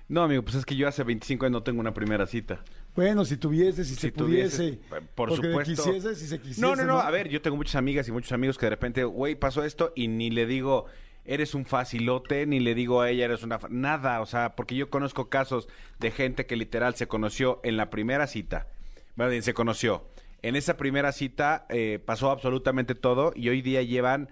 No, amigo, pues es que yo hace 25 años no tengo una primera cita.
Bueno, si tuviese, si, se
tuviese,
pudiese.
por supuesto.
quisiese, si se quisiese.
No, no, no, a ver, yo tengo muchas amigas y muchos amigos que de repente, güey, pasó esto y ni le digo, eres un facilote, ni le digo a ella, eres una... fa-". Nada, o sea, porque yo conozco casos de gente que literal se conoció en la primera cita. Bueno, bien, se conoció. En esa primera cita eh, pasó absolutamente todo y hoy día llevan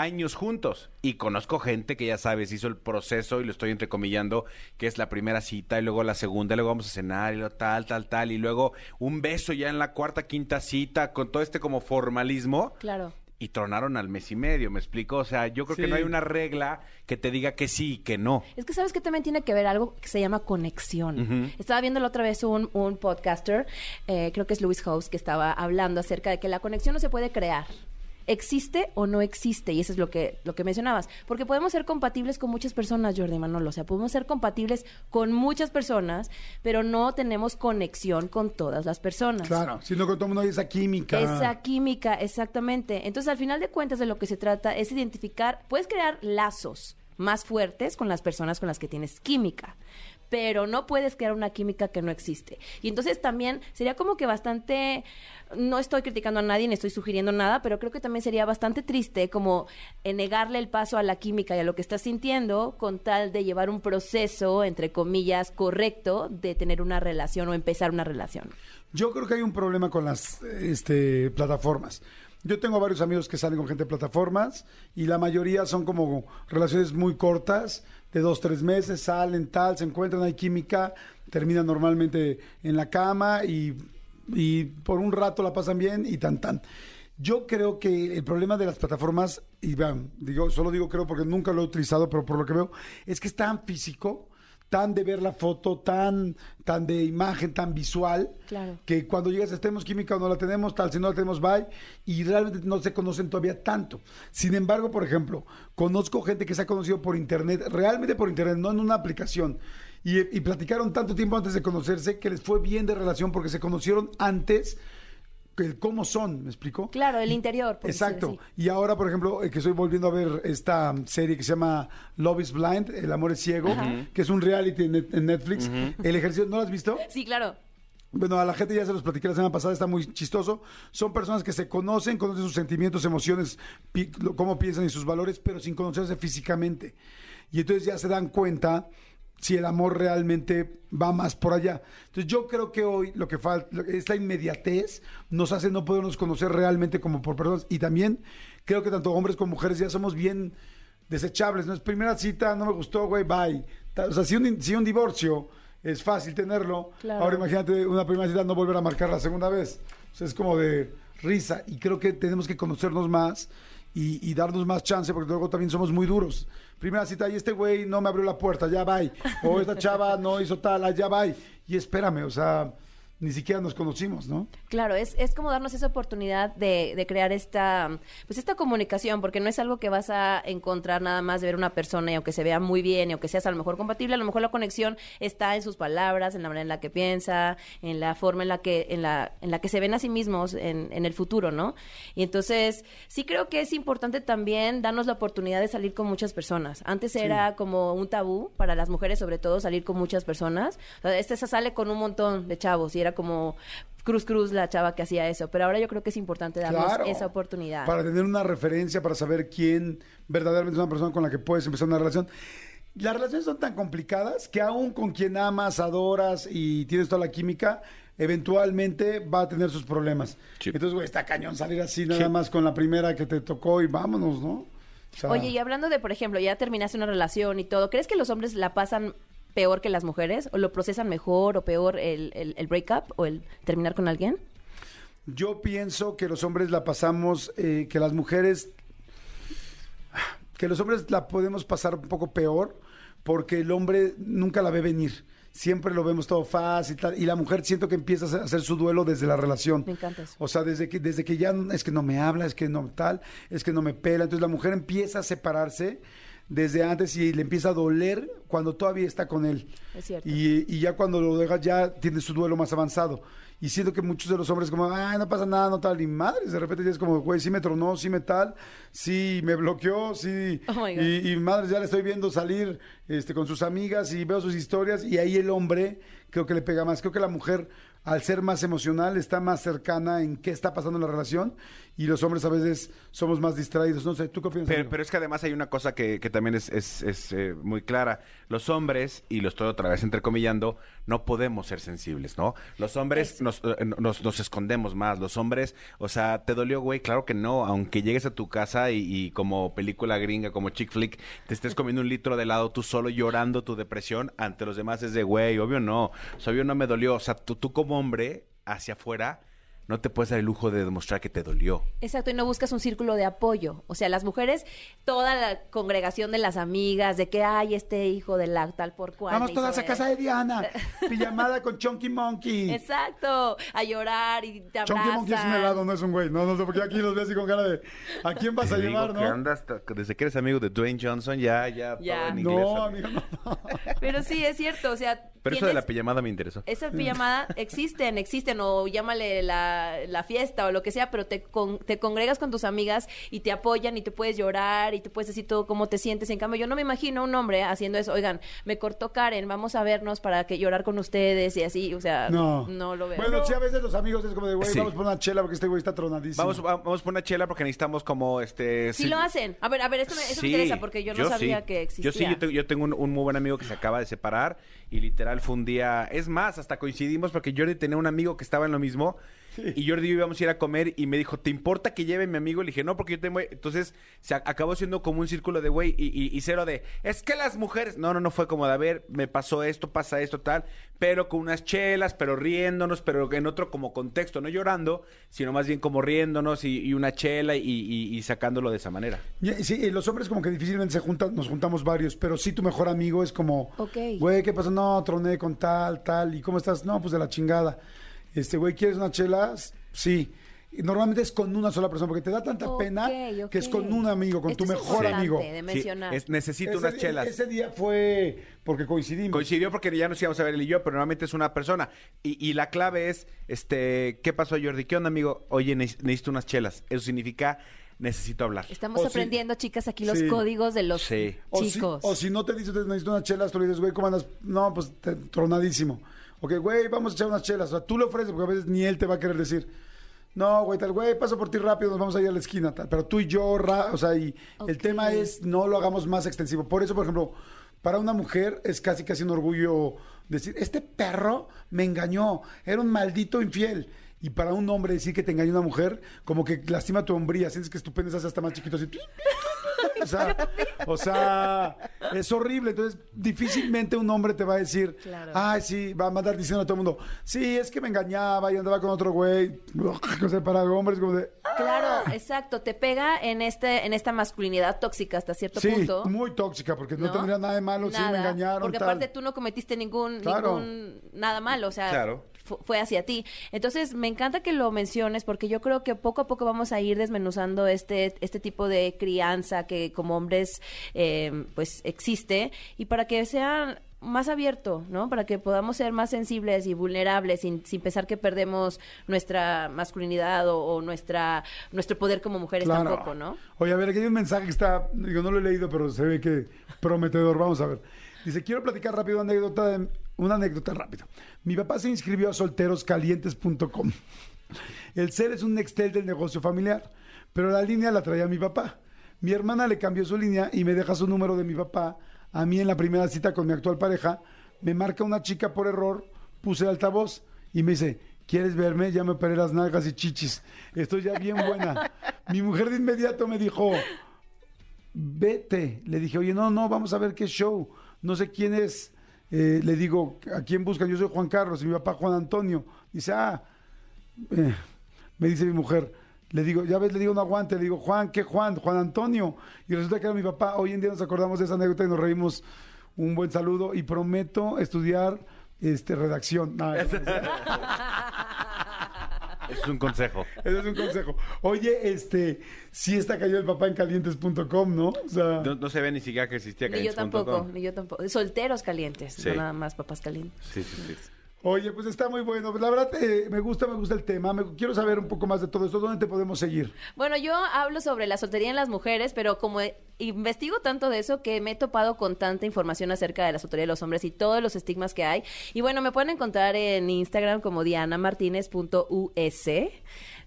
años juntos y conozco gente que ya sabes hizo el proceso y lo estoy entrecomillando que es la primera cita y luego la segunda y luego vamos a cenar y luego tal tal tal y luego un beso ya en la cuarta quinta cita con todo este como formalismo
Claro.
y tronaron al mes y medio, ¿me explico? O sea, yo creo que no hay una regla que te diga que sí y que no.
Es que sabes que también tiene que ver algo que se llama conexión. Estaba viendo la otra vez un, un podcaster, eh, creo que es Louis House, que estaba hablando acerca de que la conexión no se puede crear. ¿Existe o no existe? Y eso es lo que, lo que mencionabas. Porque podemos ser compatibles con muchas personas, Jordi Manolo. O sea, podemos ser compatibles con muchas personas, pero no tenemos conexión con todas las personas.
Claro, sino que todo el mundo hay esa química.
Esa química, exactamente. Entonces, al final de cuentas, de lo que se trata es identificar, puedes crear lazos más fuertes con las personas con las que tienes química, pero no puedes crear una química que no existe. Y entonces también sería como que bastante, no estoy criticando a nadie ni estoy sugiriendo nada, pero creo que también sería bastante triste como eh, negarle el paso a la química y a lo que estás sintiendo con tal de llevar un proceso, entre comillas, correcto de tener una relación o empezar una relación.
Yo creo que hay un problema con las este, plataformas. Yo tengo varios amigos que salen con gente de plataformas y la mayoría son como relaciones muy cortas, de dos, tres meses, salen tal, se encuentran, hay química, terminan normalmente en la cama y, y por un rato la pasan bien y tan tan. Yo creo que el problema de las plataformas, y vean, digo, solo digo creo porque nunca lo he utilizado, pero por lo que veo, es que es tan físico, tan de ver la foto, tan, tan de imagen, tan visual,
Claro.
que cuando llegas, tenemos química o no la tenemos, tal, si no la tenemos, bye, y realmente no se conocen todavía tanto. Sin embargo, por ejemplo, conozco gente que se ha conocido por internet, realmente por internet, no en una aplicación, y, y platicaron tanto tiempo antes de conocerse que les fue bien de relación porque se conocieron antes el cómo son, ¿me explico?
Claro, el interior. por
Exacto. Y ahora, por ejemplo, eh, que estoy volviendo a ver esta serie que se llama Love is Blind, El amor es ciego, que es un reality en, net- en Netflix. El ejercicio, ¿no lo has visto?
Sí, claro.
Bueno, a la gente ya se los platiqué la semana pasada, está muy chistoso. Son personas que se conocen, conocen sus sentimientos, emociones, pi- lo- cómo piensan y sus valores, pero sin conocerse físicamente. Y entonces ya se dan cuenta si el amor realmente va más por allá. Entonces yo creo que hoy lo que falta, esta inmediatez nos hace no podernos conocer realmente como por personas. Y también creo que tanto hombres como mujeres ya somos bien desechables. No es primera cita, no me gustó, güey, bye. O sea, si un, si un divorcio es fácil tenerlo,
Claro.
ahora imagínate una primera cita no volver a marcar la segunda vez. O sea, es como de risa. Y creo que tenemos que conocernos más y, darnos más chance, porque luego también somos muy duros. Primera cita, y este güey no me abrió la puerta, ya bye. O esta chava no hizo tal, ah, ya bye. Y espérame, o sea, ni siquiera nos conocimos, ¿no?
Claro, es, es como darnos esa oportunidad de, de crear esta, pues esta comunicación, porque no es algo que vas a encontrar nada más de ver una persona y aunque se vea muy bien y aunque seas a lo mejor compatible, a lo mejor la conexión está en sus palabras, en la manera en la que piensa, en la forma en la que, en la, en la que se ven a sí mismos en, en el futuro, ¿no? Y entonces, sí creo que es importante también darnos la oportunidad de salir con muchas personas. Antes era como un tabú para las mujeres, sobre todo, salir con muchas personas. O sea, este se sale con un montón de chavos y era como cruz cruz la chava que hacía eso. Pero ahora yo creo que es importante darnos
Claro.
esa oportunidad.
Para tener una referencia, para saber quién verdaderamente es una persona con la que puedes empezar una relación. Las relaciones son tan complicadas que aún con quien amas, adoras y tienes toda la química, eventualmente va a tener sus problemas.
Sí.
Entonces, güey, está cañón salir así nada más con la primera que te tocó y vámonos, ¿no? O sea,
Oye, y hablando de, por ejemplo, ya terminaste una relación y todo, ¿crees que los hombres la pasan peor que las mujeres? ¿O lo procesan mejor o peor el, el, el breakup o el terminar con alguien?
Yo pienso que los hombres la pasamos, eh, que las mujeres, que los hombres la podemos pasar un poco peor porque el hombre nunca la ve venir. Siempre lo vemos todo fácil y tal. Y la mujer siento que empieza a hacer- su duelo desde la relación.
Me encanta eso.
O sea, desde que, desde que ya es que no me habla, es que no tal, es que no me pela. Entonces la mujer empieza a separarse desde antes y le empieza a doler cuando todavía está con él.
Es cierto.
Y, y ya cuando lo deja ya tiene su duelo más avanzado. Y siento que muchos de los hombres como, ay, no pasa nada, no tal, y madres, de repente ya es como, güey, sí me tronó, sí me tal, sí me bloqueó, sí.
Oh,
y, y madres, ya le estoy viendo salir este, con sus amigas y veo sus historias y ahí el hombre creo que le pega más. Creo que la mujer, al ser más emocional, está más cercana en qué está pasando en la relación y los hombres a veces somos más distraídos. No sé, ¿tú qué opinas?
Pero, pero es que además hay una cosa que, que también es, es- es, eh, muy clara. Los hombres, y lo estoy otra vez entrecomillando, no podemos ser sensibles, ¿no? Los hombres nos, eh, nos, nos escondemos más. Los hombres, o sea, ¿te dolió, güey? Claro que no. Aunque llegues a tu casa y, y como película gringa, como chick flick, te estés comiendo un litro de helado tú solo llorando tu depresión, ante los demás es de, güey, obvio no. O sea, obvio no me dolió. O sea, tú, tú como hombre, hacia afuera, no te puedes dar el lujo de demostrar que te dolió.
Exacto, y no buscas un círculo de apoyo. O sea, las mujeres, toda la congregación de las amigas, de que hay este hijo de la tal por cual.
Vamos todas a casa de Diana. Pijamada con Chunky Monkey.
Exacto, a llorar y te
Chunky Monkey es un
abrazan.
helado, no es un güey. No, no sé, porque aquí los ves así con cara de ¿a quién vas a
Te digo
llevar,
que
no?
andas desde que eres amigo de Dwayne Johnson, ya, ya,
Ya.
todo en inglés.
No,
amigo.
no.
Pero sí, es cierto, o sea...
Pero eso de la
tienes-
pijamada me interesó.
Esa pijamada existen, existen, o llámale la, la fiesta o lo que sea, pero te, con- te congregas con tus amigas y te apoyan y te puedes llorar y te puedes decir todo cómo te sientes. En cambio, yo no me imagino un hombre haciendo eso. Oigan, me cortó Karen, vamos a vernos para que llorar con ustedes y así, o sea,
No.
no, lo veo.
Bueno, sí, a veces los amigos es como de, güey,
Sí.
vamos por una chela porque este güey está tronadísimo.
Vamos, va- vamos por una chela porque necesitamos como este.
Sí lo hacen. A ver, a ver, esto me, eso me interesa porque yo no sabía
sí.
que existía.
Yo sí, yo, tengo- yo tengo un, un muy buen amigo que se acaba de separar y literal fue un día. Es más, hasta coincidimos porque Jordi tenía un amigo que estaba en lo mismo y Jordi y yo íbamos a ir a comer y me dijo, ¿te importa que lleve mi amigo? Le dije, no, porque yo tengo. Entonces se acabó siendo como un círculo de güey y, y- y cero de, es que las mujeres. No, no, no fue como de, a ver, me pasó esto, pasa esto, tal, pero con unas chelas, pero riéndonos, pero en otro como contexto, no llorando, sino más bien como riéndonos y, y una chela y, y- y sacándolo de esa manera.
Y- Sí, y los hombres como que difícilmente se juntan, nos juntamos varios, pero sí tu mejor amigo es como,
Ok.
güey, ¿qué pasó? No, troné con tal, tal, ¿y cómo estás? No, pues de la chingada. Este, güey, ¿quieres una chela? Sí. Y normalmente es con una sola persona, porque te da tanta
Ok,
pena
ok.
que es con un amigo, con
Esto
tu
es
mejor
importante
amigo.
de
Sí,
mencionar.
es- necesito
Ese
unas
día-
chelas.
Ese día fue porque coincidimos.
Coincidió porque ya nos íbamos a ver él y yo, pero normalmente es una persona. Y, y la clave es, este, ¿qué pasó Jordi? ¿Qué onda, amigo? Oye, neces- necesito unas chelas. Eso significa, necesito hablar.
Estamos
O si-
aprendiendo, chicas, aquí los
Sí.
códigos de los
Sí.
O si,
chicos.
o si no te dices, te necesito unas chelas, tú le dices, güey, ¿cómo andas? No, pues te- tronadísimo. Ok, güey, vamos a echar unas chelas. O sea, tú le ofreces, porque a veces ni él te va a querer decir. No, güey, tal, güey, paso por ti rápido, nos vamos a ir a la esquina, tal. Pero tú y yo, ra- o sea, y el tema es, no lo hagamos más extensivo. Por eso, por ejemplo, para una mujer es casi casi un orgullo decir, este perro me engañó, era un maldito infiel. Y para un hombre decir que te engañó una mujer, como que lastima tu hombría, sientes que tu pene se hace hasta más chiquito, así. O sea, o sea, es horrible. Entonces, difícilmente un hombre te va a decir,
Claro.
ay, sí, va a mandar diciendo a todo el mundo, sí, es que me engañaba y andaba con otro güey. O sea, para hombres como de,
Claro, exacto. Te pega en este, en esta masculinidad tóxica hasta cierto
sí,
punto.
muy tóxica, porque no,
¿no?
tendría nada de malo si me
Nada,
engañaron.
Porque
tal.
aparte tú no cometiste ningún,
Claro.
ningún nada malo, o sea,
Claro.
Fu- fue hacia ti. Entonces, me encanta que lo menciones porque yo creo que poco a poco vamos a ir desmenuzando este, este tipo de crianza que como hombres eh, pues existe y para que sea más abierto, ¿no? Para que podamos ser más sensibles y vulnerables sin, sin pensar que perdemos nuestra masculinidad o, o nuestra nuestro poder como mujeres
Claro.
tampoco, ¿no?
Oye, a ver, aquí hay un mensaje que está, digo, no lo he leído, pero se ve que prometedor. Vamos a ver. Dice, quiero platicar rápido una anécdota, de- una anécdota rápida. Mi papá se inscribió a solteroscalientes.com. El ser es un Nextel del negocio familiar, pero la línea la traía mi papá. Mi hermana le cambió su línea y me deja su número de mi papá. A mí en la primera cita con mi actual pareja, me marca una chica por error, puse el altavoz y me dice, ¿quieres verme? Ya me operé las nalgas y chichis. Estoy ya bien buena. Mi mujer de inmediato me dijo, vete. Le dije, oye, no, no, vamos a ver qué show. No sé quién es. Eh, le digo, ¿a quién buscan? Yo soy Juan Carlos y mi papá Juan Antonio. Dice, ah, eh, me dice mi mujer. Le digo, ya ves, le digo, no aguante. Le digo, Juan, ¿qué Juan? Juan Antonio. Y resulta que era mi papá. Hoy en día nos acordamos de esa anécdota y nos reímos. Un buen saludo y prometo estudiar este redacción. eso
Es un consejo.
es un consejo. Oye, este, sí está cayó el papá en calientes.com, ¿no? O sea,
No, no se ve ni siquiera que existía
Ni yo tampoco, ni yo tampoco. Solteros calientes,
Sí.
no nada más papás calientes.
Sí, sí, sí.
Oye, pues está muy bueno. La verdad, eh, me gusta, me gusta el tema. Me, quiero saber un poco más de todo esto. ¿Dónde te podemos seguir?
Bueno, yo hablo sobre la soltería en las mujeres, pero como investigo tanto de eso que me he topado con tanta información acerca de la soltería de los hombres y todos los estigmas que hay. Y bueno, me pueden encontrar en Instagram como dianamartinez.us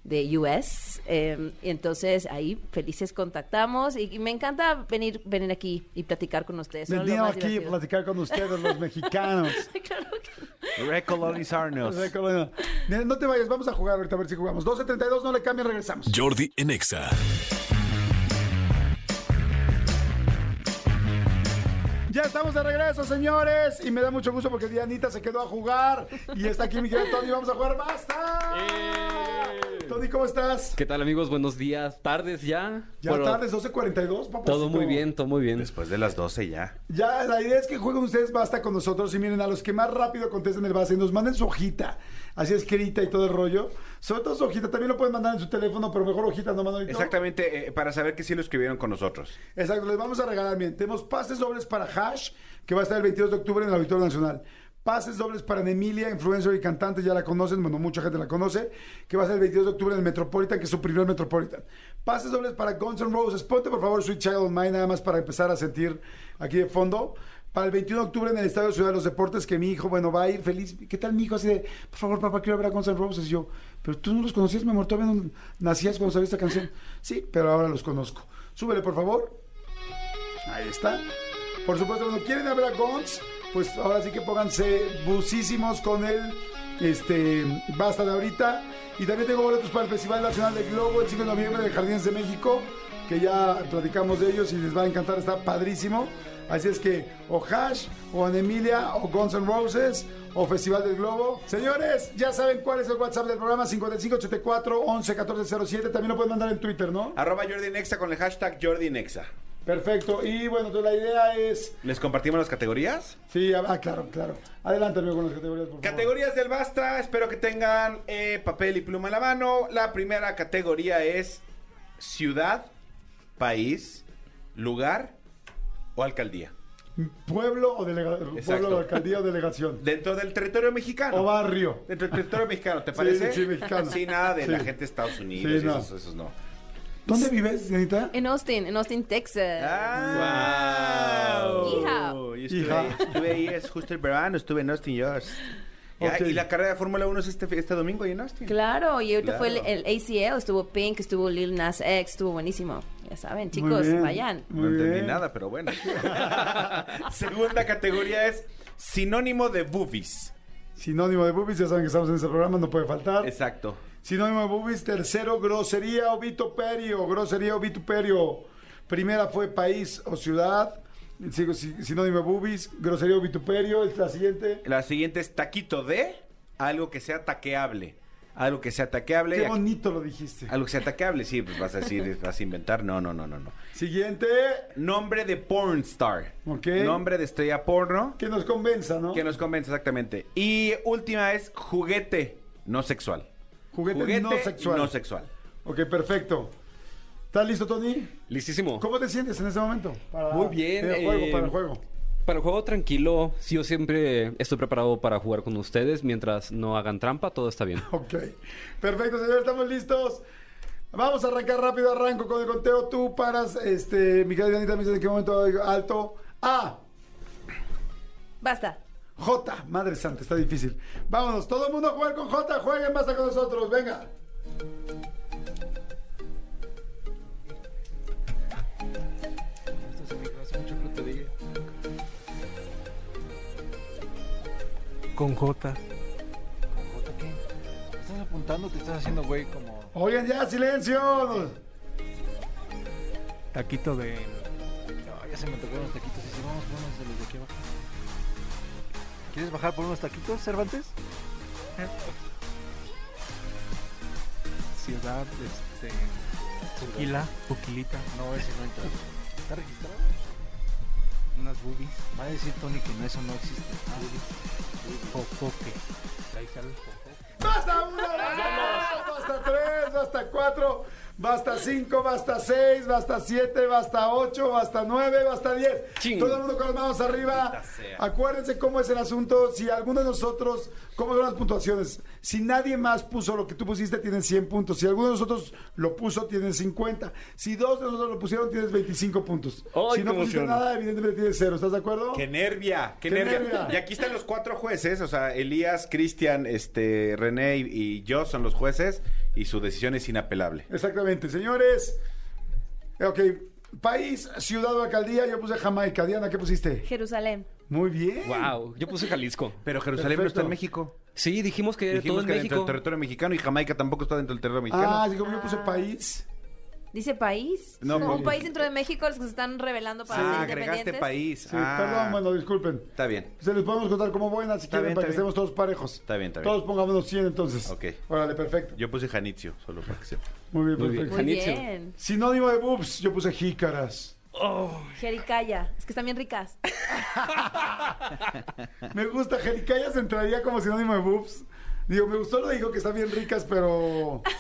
de US. eh, y entonces ahí felices contactamos y, y me encanta venir venir aquí y platicar con ustedes. Más
aquí a platicar con ustedes, los mexicanos.
Recolonizarnos.
O sea, como- Mira, No te vayas, vamos a jugar ahorita a ver si jugamos. 12.32, no le cambien, regresamos.
Jordi en
Ya estamos de regreso, señores. Y me da mucho gusto porque Dianita se quedó a jugar. Y está aquí mi querido Tony. Vamos a jugar basta. Tony, ¿cómo estás?
¿Qué tal amigos? Buenos días, tardes ya.
Ya
Bueno,
tardes, 12.42, papá.
Todo muy bien, todo muy bien.
Después de las 12 ya.
Ya, la idea es que jueguen ustedes basta con nosotros y miren, a los que más rápido contesten el base, nos manden su hojita, así escrita y todo el rollo. Sobre todo su hojita, también lo pueden mandar en su teléfono, pero mejor hojita no mandan
Exactamente, eh, para saber que sí lo escribieron con nosotros.
Exacto, les vamos a regalar, bien, tenemos pases dobles para Hash, que va a estar el 22 de octubre en el Auditorio Nacional. Pases dobles para Emilia, influencer y cantante, ya la conocen, bueno, mucha gente la conoce, que va a ser el 22 de octubre en el Metropolitan, que es su primer Metropolitan. Pases dobles para Guns N' Roses, ponte por favor Sweet Child of Mine, nada más para empezar a sentir aquí de fondo. Para el 21 de octubre en el Estadio Ciudad de los Deportes, que mi hijo, bueno, va a ir feliz. ¿Qué tal mi hijo? Así de, por favor, papá, quiero ver a Guns N' Roses. Y yo, pero tú no los conocías, mi amor, todavía no nacías cuando sabías esta canción. Sí, pero ahora los conozco. Súbele, por favor. Ahí está. Por supuesto, cuando quieren ver a Guns, pues ahora sí que pónganse busísimos con él. Este, basta de ahorita. Y también tengo boletos para el Festival Nacional de Globo el 5 de noviembre de Jardines de México, que ya platicamos de ellos y les va a encantar, está padrísimo. Así es que o Hash, o Anemilia, o Guns N' Roses, o Festival del Globo. Señores, ya saben cuál es el WhatsApp del programa 5584 11 1407. También lo pueden mandar en Twitter, ¿no?
Arroba Jordi Nexa con el hashtag Jordi Nexa.
Perfecto. Y bueno, entonces la idea es.
¿Les compartimos las categorías?
Sí, ah, claro, claro. Adelante, amigo, con las categorías, por favor.
Categorías del Basta, espero que tengan eh, papel y pluma en la mano. La primera categoría es ciudad, país, lugar o alcaldía.
Pueblo o delegación. Pueblo, alcaldía o delegación.
Dentro del territorio mexicano.
O barrio.
Dentro del territorio mexicano, ¿te parece?
sí, mexicano.
Sí, nada de la gente de Estados Unidos.
Sí, no.
esos, esos no.
¿Dónde vives, Dianita?
En Austin, en Austin, Texas.
Ah,
Hija.
Yo estuve, estuve ahí, es justo el verano, estuve en Austin, yo. Ya,
Ok.
Y la carrera de Fórmula 1 es este, este domingo ahí en Austin.
Claro, y ahorita fue el, ACL, estuvo Pink, estuvo Lil Nas X, estuvo buenísimo. Ya saben, chicos,
bien.
vayan.
No entendí
bien.
nada, pero bueno. Segunda categoría es sinónimo de boobies.
Sinónimo de boobies, ya saben que estamos en este programa, no puede faltar.
Exacto.
Sinónimo de boobies, tercero, grosería o vituperio. Grosería o vituperio. Primera fue país o ciudad. Sigo, si- boobies, grosería o vituperio. Es la siguiente.
La siguiente es taquito de algo que sea taqueable. Algo que sea taqueable.
Qué bonito lo dijiste.
Algo que sea taqueable, sí, pues vas a decir, vas a inventar. No, no, no, no, no.
Siguiente,
Nombre de porn star.
Ok.
Nombre de estrella porno.
que nos convenza, ¿no?
Que nos convence exactamente. Y última es juguete no sexual.
Juguete, no sexual.
no sexual.
Ok, perfecto. ¿Estás listo, Tony?
Listísimo.
¿Cómo te sientes en este momento? Para-
Muy bien,
Para el juego,
eh,
para el juego.
Para el juego tranquilo, sí, yo siempre estoy preparado para jugar con ustedes. Mientras no hagan trampa, todo está bien.
Ok. Perfecto, señor, estamos listos. Vamos a arrancar rápido, arranco con el conteo. Tú paras, este, mi querida Anita, me dice en qué momento alto. A,
Basta.
J, madre santa, está difícil. Vámonos, todo el mundo a jugar con J, jueguen, basta con nosotros, venga.
Con J. ¿Con J qué? ¿Estás apuntando? Te estás haciendo, güey, como
Oigan ya, silencio.
taquito de. No, ya se me tocaron los taquitos. Y si vamos por unos de los de aquí abajo. ¿Quieres bajar por unos taquitos, Cervantes? Ciudad, este. Tequila, Tequilita. No, ese no entra. ¿Está registrado? Unas boobies. Va a decir Tony que no, eso no existe. Ah, Popoque. Ahí sale el popoque.
Basta uno, basta dos, basta tres, basta cuatro, basta cinco, basta seis, basta siete, basta ocho, basta nueve, basta diez.
Ching.
Todo el mundo con las manos arriba. Acuérdense cómo es el asunto. Si alguno de nosotros, ¿cómo son las puntuaciones? Si nadie más puso lo que tú pusiste, tienes 100 puntos. Si alguno de nosotros lo puso, tienes 50. Si dos de nosotros lo pusieron, tienes 25 puntos.
Ay,
si no pusiste
emoción.
nada, evidentemente tienes cero. ¿Estás de acuerdo?
¡Qué nervia! ¡Qué,
¡Qué
nervia!
nervia!
Y aquí están los cuatro jueces, o sea, Elías, Cristian, este, René y, y yo son los jueces y su decisión es inapelable.
Exactamente, señores. Ok, país, ciudad o alcaldía, yo puse Jamaica. Diana, ¿qué pusiste?
Jerusalén.
Muy bien.
Wow, yo puse Jalisco.
Pero Jerusalén no está en México.
Sí, dijimos que era todo
Dijimos
en
que dentro del territorio mexicano y Jamaica tampoco está dentro del territorio mexicano.
Ah, como yo puse país.
Dice país.
No,
como un
pues-
país dentro de México los que se están revelando para
Ah,
ser
agregaste
independientes.
país.
Sí,
Ah,
perdón, bueno, disculpen.
Está bien.
Se les podemos contar como buenas si
Está
quieren
bien,
para que
bien.
estemos todos parejos.
Está bien, está bien.
Todos pongámonos 100 entonces.
Ok.
Órale, perfecto.
Yo puse Janitzio, solo para que sepa.
Muy bien,
Muy bien.
perfecto.
Muy
Janitzio.
bien.
Sinónimo de boobs, yo puse jícaras.
Jericaya. Es que están bien ricas.
Me gusta, jericayas entraría como sinónimo de boobs. Digo, me gustó lo digo que están bien ricas, pero...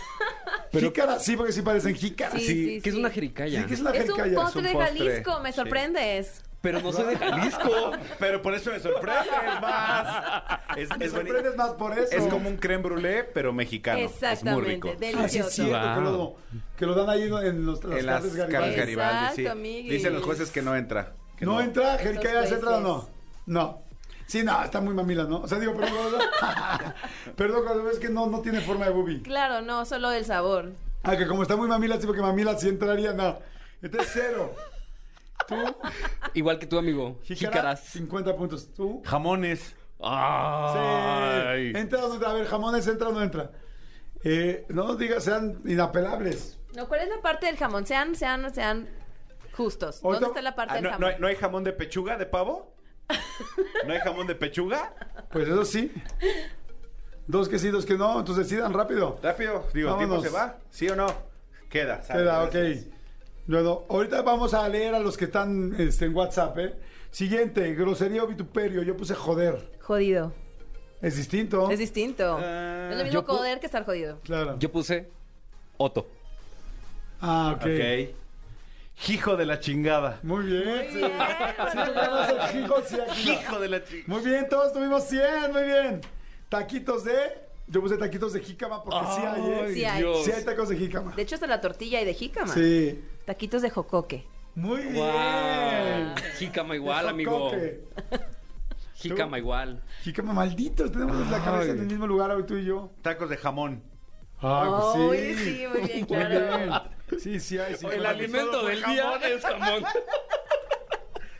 Jícaras, sí, porque sí parecen jícaras.
Sí,
Sí,
sí,
¿qué es una jericaya?
Sí, ¿qué es una
Es un
jericaya?
postre de. Jalisco, me
Sí.
sorprendes.
Pero no soy de Jalisco.
Pero por eso me sorprendes más. Es,
Me
es
sorprendes más por eso.
es como un creme brûlée, pero mexicano. Es muy
Exactamente.
rico.
Ah, sí,
Delicioso.
cierto, que, lo, que lo dan ahí en los, las
En las
carnes Garibaldi.
Garibaldi, sí.
Exacto.
Dicen los jueces que no entra. que
¿No, entra? ¿Jericayas
Esos
entra o no? No. Sí, no, está muy mamila, ¿no? O sea, digo, perdón, perdón. perdón, cuando ves que no, no tiene forma de boobie.
Claro, no, solo el sabor.
Ah, que como está muy mamila, sí, porque mamila sí entraría, no. Entonces, cero. Tú,
Igual que tu amigo.
jícara,
Jícaras.
50 puntos. Tú,
Jamones.
Ay.
sí. ¿Entra o no entra? A ver, jamones, ¿entra o no entra? Eh, no nos digas, sean inapelables.
No, ¿cuál es la parte del jamón? Sean, sean, sean justos. ¿Dónde está la parte
Ah,
del
no,
jamón?
no hay, no hay jamón de pechuga de pavo? ¿No hay jamón de pechuga?
Pues eso sí. Dos que sí, dos que no. Entonces decidan rápido.
Rápido, digo, ¿el tiempo se va? ¿Sí o no? Queda. sale,
Queda, ok. Bueno, ahorita vamos a leer a los que están este, en WhatsApp, ¿eh? Siguiente, grosería o vituperio. Yo puse joder.
Jodido.
Es distinto.
Es distinto.
Ah,
es lo mismo
yo pu-
joder que estar jodido.
Claro.
Yo puse Otto.
Ah, ok.
Ok. Hijo de la chingada.
Muy bien. sí. Sí, tú ganas el hijo, sí, aquí.
Hijo de la chingada.
Muy bien, todos tuvimos 100, muy bien. Taquitos de... Yo puse taquitos de jícama porque sí hay, ¿eh?
Sí hay.
Sí hay tacos de jícama.
De hecho, hasta la tortilla y de jícama.
Sí.
Taquitos de jocoque.
Muy bien.
Wow. Jícama igual, amigo. Jícama igual.
Jícama, malditos. Tenemos la cabeza en el mismo lugar hoy tú y yo.
Tacos de jamón.
Ah, pues
Uy, sí, muy bien, claro.
Sí, sí hay. sí.
El alimento del día es jamón.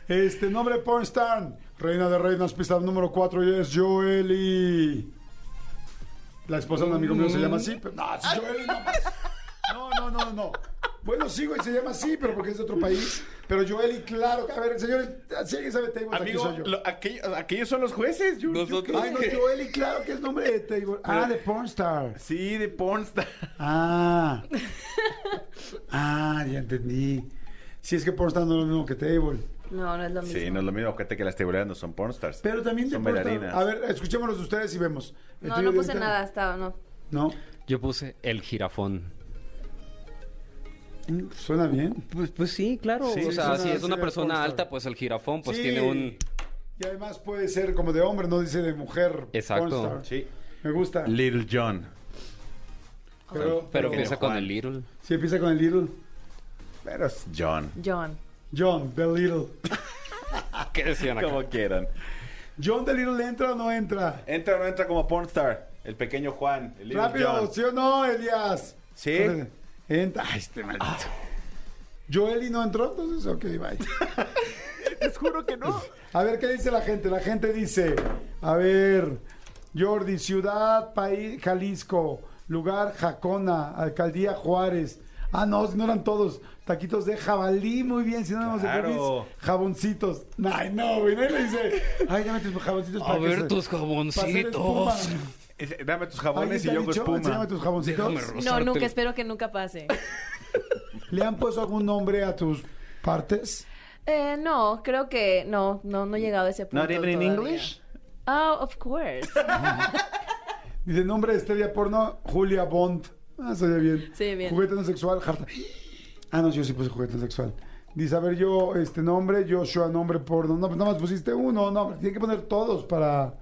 Este nombre pornstar, reina de reinas, pista número 4 y es Joely. La esposa de un amigo mío se llama así, pero no, es Joely no. No, no, no, no. Bueno, sí, güey, se llama así, pero porque es de otro país. Pero Joely, claro, a ver, señores, si alguien sabe table, aquí
Amigo,
soy yo.
lo- aquellos, aquellos son los jueces. Yo, yo
Nosotros.
Ay, no, Joely, claro que es nombre de table. Ah, de pornstar.
Sí, de pornstar.
Ah. Ah, ya entendí. Si es que pornstar no es lo mismo que table.
No, no es lo mismo.
Sí, no es lo mismo que que las tiburonas no son pornstars.
Pero también de
son bailarinas.
A ver, escuchémonos ustedes y vemos.
No, no puse nada, estaba, no.
No.
Yo puse el jirafón.
Suena bien.
Pues, pues sí, claro.
Sí,
o sea,
suena-
si es una persona alta, pues el jirafón pues
Sí.
tiene un...
Y además puede ser como de hombre, no dice de mujer.
Exacto.
Sí.
Me gusta.
Little John.
Pero,
Pero empieza
Juan.
con el little.
Si empieza con el little.
Pero es John.
John.
John, the little.
¿Qué decían acá?
Como quieran.
John, the little, ¿entra o no entra?
Entra o no entra como pornstar. El pequeño Juan. El
Rápido,
John.
¿sí o no, Elías?
Sí.
Entra. Ay, este maldito. Joeli no entró, entonces, ok, bye.
Les juro que no.
A ver, ¿qué dice la gente? La gente dice, a ver, Jordi, ciudad, país, Jalisco, lugar, Jacona, alcaldía Juárez. Ah, no, si no eran todos. Taquitos de jabalí, muy bien. Si no éramos
Claro.
de jaboncitos. Ay, no, güey. Le dice, ay, dame tus jaboncitos
A
para
ver tus jaboncitos.
Ese- Dame tus
¿Alguien
jabones
te
y
ha
yo hago
dicho,
espuma.
enséñame tus jaboncitos?
Déjame
No, nunca, espero que nunca pase.
¿Le han puesto algún nombre a tus partes?
Eh, no, creo que no, no, no he llegado a ese punto.
Not even in
todavía.
English?
Oh, of course.
Dice nombre de estrella porno, Julia Bond. Ah, se oye bien.
Sí, bien.
Juguete no sexual, Harta. Ah, no, yo sí puse juguete no sexual. Dice, a ver, yo, este nombre, Joshua, nombre porno. No, pues nada más pusiste uno, no, tiene que poner todos para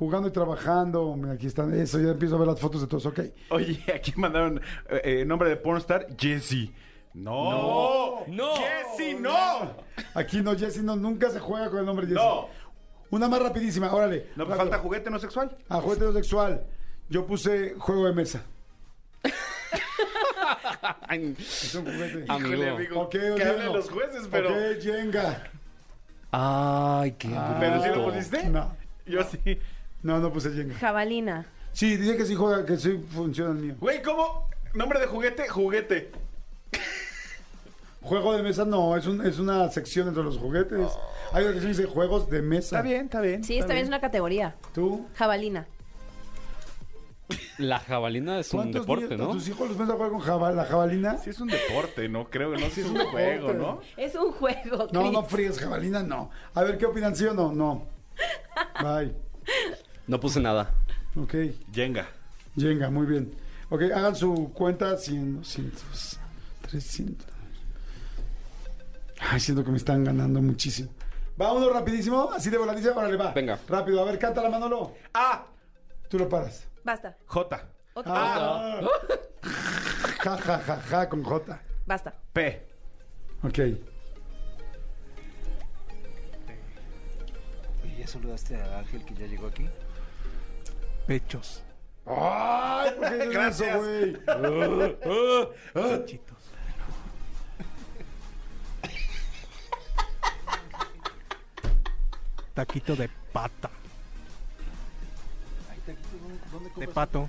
jugando y trabajando. Aquí están, eso, ya empiezo a ver las fotos de todos, ok.
Oye, aquí mandaron eh, eh, nombre de pornstar, Jesse. No.
No.
Jesse, no.
Aquí no, Jesse, no, nunca se juega con el nombre Jesse.
No.
Una más rapidísima, órale.
No, pues
rápido.
falta juguete no sexual.
Ah, juguete no sexual. Yo puse juego de mesa. Es un juguete.
Amigo.
Ok,
que hablen los jueces, pero...
Ok, Jenga.
Ay, qué
¿Pero sí lo pusiste?
No,
Yo sí.
No, no puse Jenga.
Jabalina.
Sí, dice que sí juega, que sí funciona el mío.
Güey, ¿cómo? Nombre de juguete, juguete.
Juego de mesa no, es, un, es una sección entre los juguetes. Hay una sección que dice juegos de mesa.
Está bien, está bien.
Sí, esta bien es una categoría.
¿Tú?
Jabalina.
La jabalina es un
¿Cuántos
deporte,
niños-
¿no?
¿A tus hijos los metes a jugar con jaba- la jabalina?
Sí es un deporte, ¿no? Creo que no, sí es un juego, ¿no?
Es un juego,
No,
Chris.
no fríes jabalina, no. A ver, ¿qué opinan? ¿Sí o no? No. Bye.
No puse nada.
Ok.
Jenga.
Jenga, muy bien. Ok, hagan su cuenta 100, 200, 300. Ay, siento que me están ganando muchísimo. Va uno rapidísimo, así de voladiza, órale, va.
Venga.
Rápido, a ver, cántala, Manolo.
A.
Tú lo paras.
Basta.
J.
Ok.
Ah. Ja, ja, ja, ja, con J.
Basta.
P.
Ok.
Oye, ¿ya saludaste a Ángel que ya llegó aquí? Pechos.
¡Ay! ¿Por qué
Gracias.
eso, güey?
Pechitos. Taquito de pata. De pato.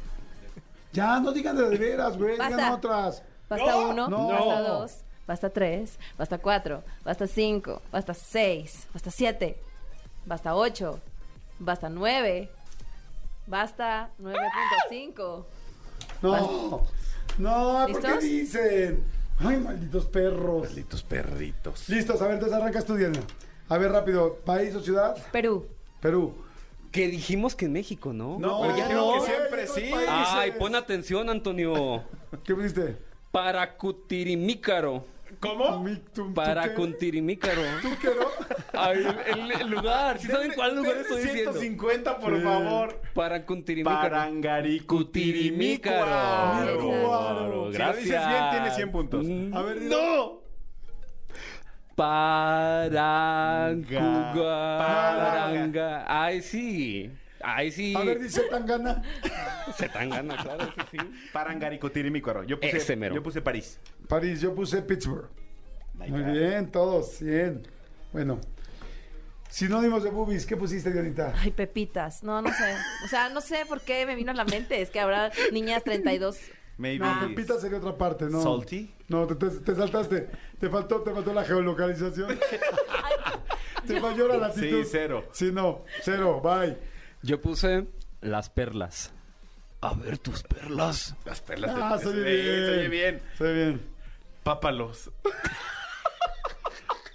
Ya, no digan de, veras, güey. Digan
Basta.
otras.
Basta uno,
No.
basta dos, basta tres, basta cuatro, basta cinco, basta seis, basta siete, basta ocho, basta nueve, basta 9.5.
No. No, ¿por qué dicen? Ay, malditos perros.
Malditos perritos.
Listos, a ver, entonces arrancas tú, Diana. A ver, rápido. ¿País o ciudad?
Perú.
Perú.
Que dijimos que en México, ¿no?
No,
pero
ya no.
que
siempre sí.
Ay, pon atención, Antonio.
¿Qué pusiste?
Paracutirimícaro.
¿Cómo?
Mi- tu- tu-
Paracutirimícaro.
¿Tú qué no?
Ay, el, el- lugar. ¿Sí saben cuál lugar estoy diciendo?
150, por
Sí.
favor.
Paracutirimícaro.
Parangaricutirimícaro.
Cuaro.
Si lo dices bien, tienes 100 puntos.
Mm.
A ver.
Parancuga.
Paranga.
Paranga. Ay, sí. Ay, sí.
A ver, dice Tangana.
Se tan gana, claro, sí, sí.
Parangaricutirimícaro. Yo puse,
Ese mero.
yo puse París.
París, yo puse Pittsburgh. Muy bien, todos, 100. Bueno. Sinónimos de boobies, ¿qué pusiste, Dianita?
Ay, pepitas. No, no sé. O sea, no sé por qué me vino a la mente. Es que habrá niñas 32.
Maybe.
No, Pepita sería otra parte, ¿no?
Salty.
No, te, te- te saltaste. Te faltó, te faltó la geolocalización. te falló la latitud.
Sí, cero.
Sí, no, cero, bye.
Yo puse las perlas. A ver tus perlas.
Las perlas.
Ah,
de-
soy
Sí,
bien.
se oye bien.
Soy bien.
Pápalos.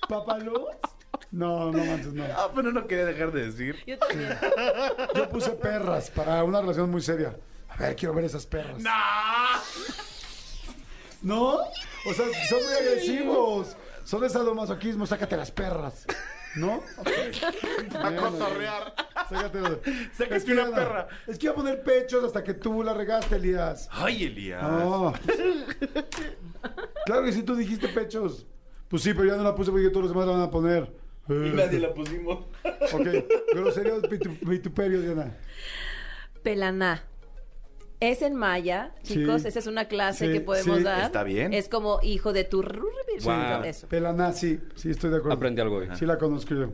¿Papalos? No, no manches, no.
Ah, pero no quería dejar de decir.
Yo también.
Yo puse perras para una relación muy seria. A ver, quiero ver esas perras. ¿No? O sea, son muy agresivos. Son de sadomasoquismo, sácate las perras. ¿No?
A cotorrear.
Sácate.
Sácate
Es que
una perra.
Es que iba a poner pechos hasta que tú la regaste, Elías.
Ay, Elías.
No. claro que sí, tú dijiste pechos. Pues sí, pero ya no la puse porque todos los demás la van a poner.
Y nadie la pusimos.
Ok, groserías vitu- vituperios, Diana.
Pelaná. Es en maya, chicos.
Sí.
Esa es una clase
Sí,
que podemos
sí.
dar.
Está bien.
Es como hijo de tu.
Guau.
Eso.
Pelaná, sí, sí, estoy de acuerdo.
Aprendí algo hoy.
Sí la conozco yo.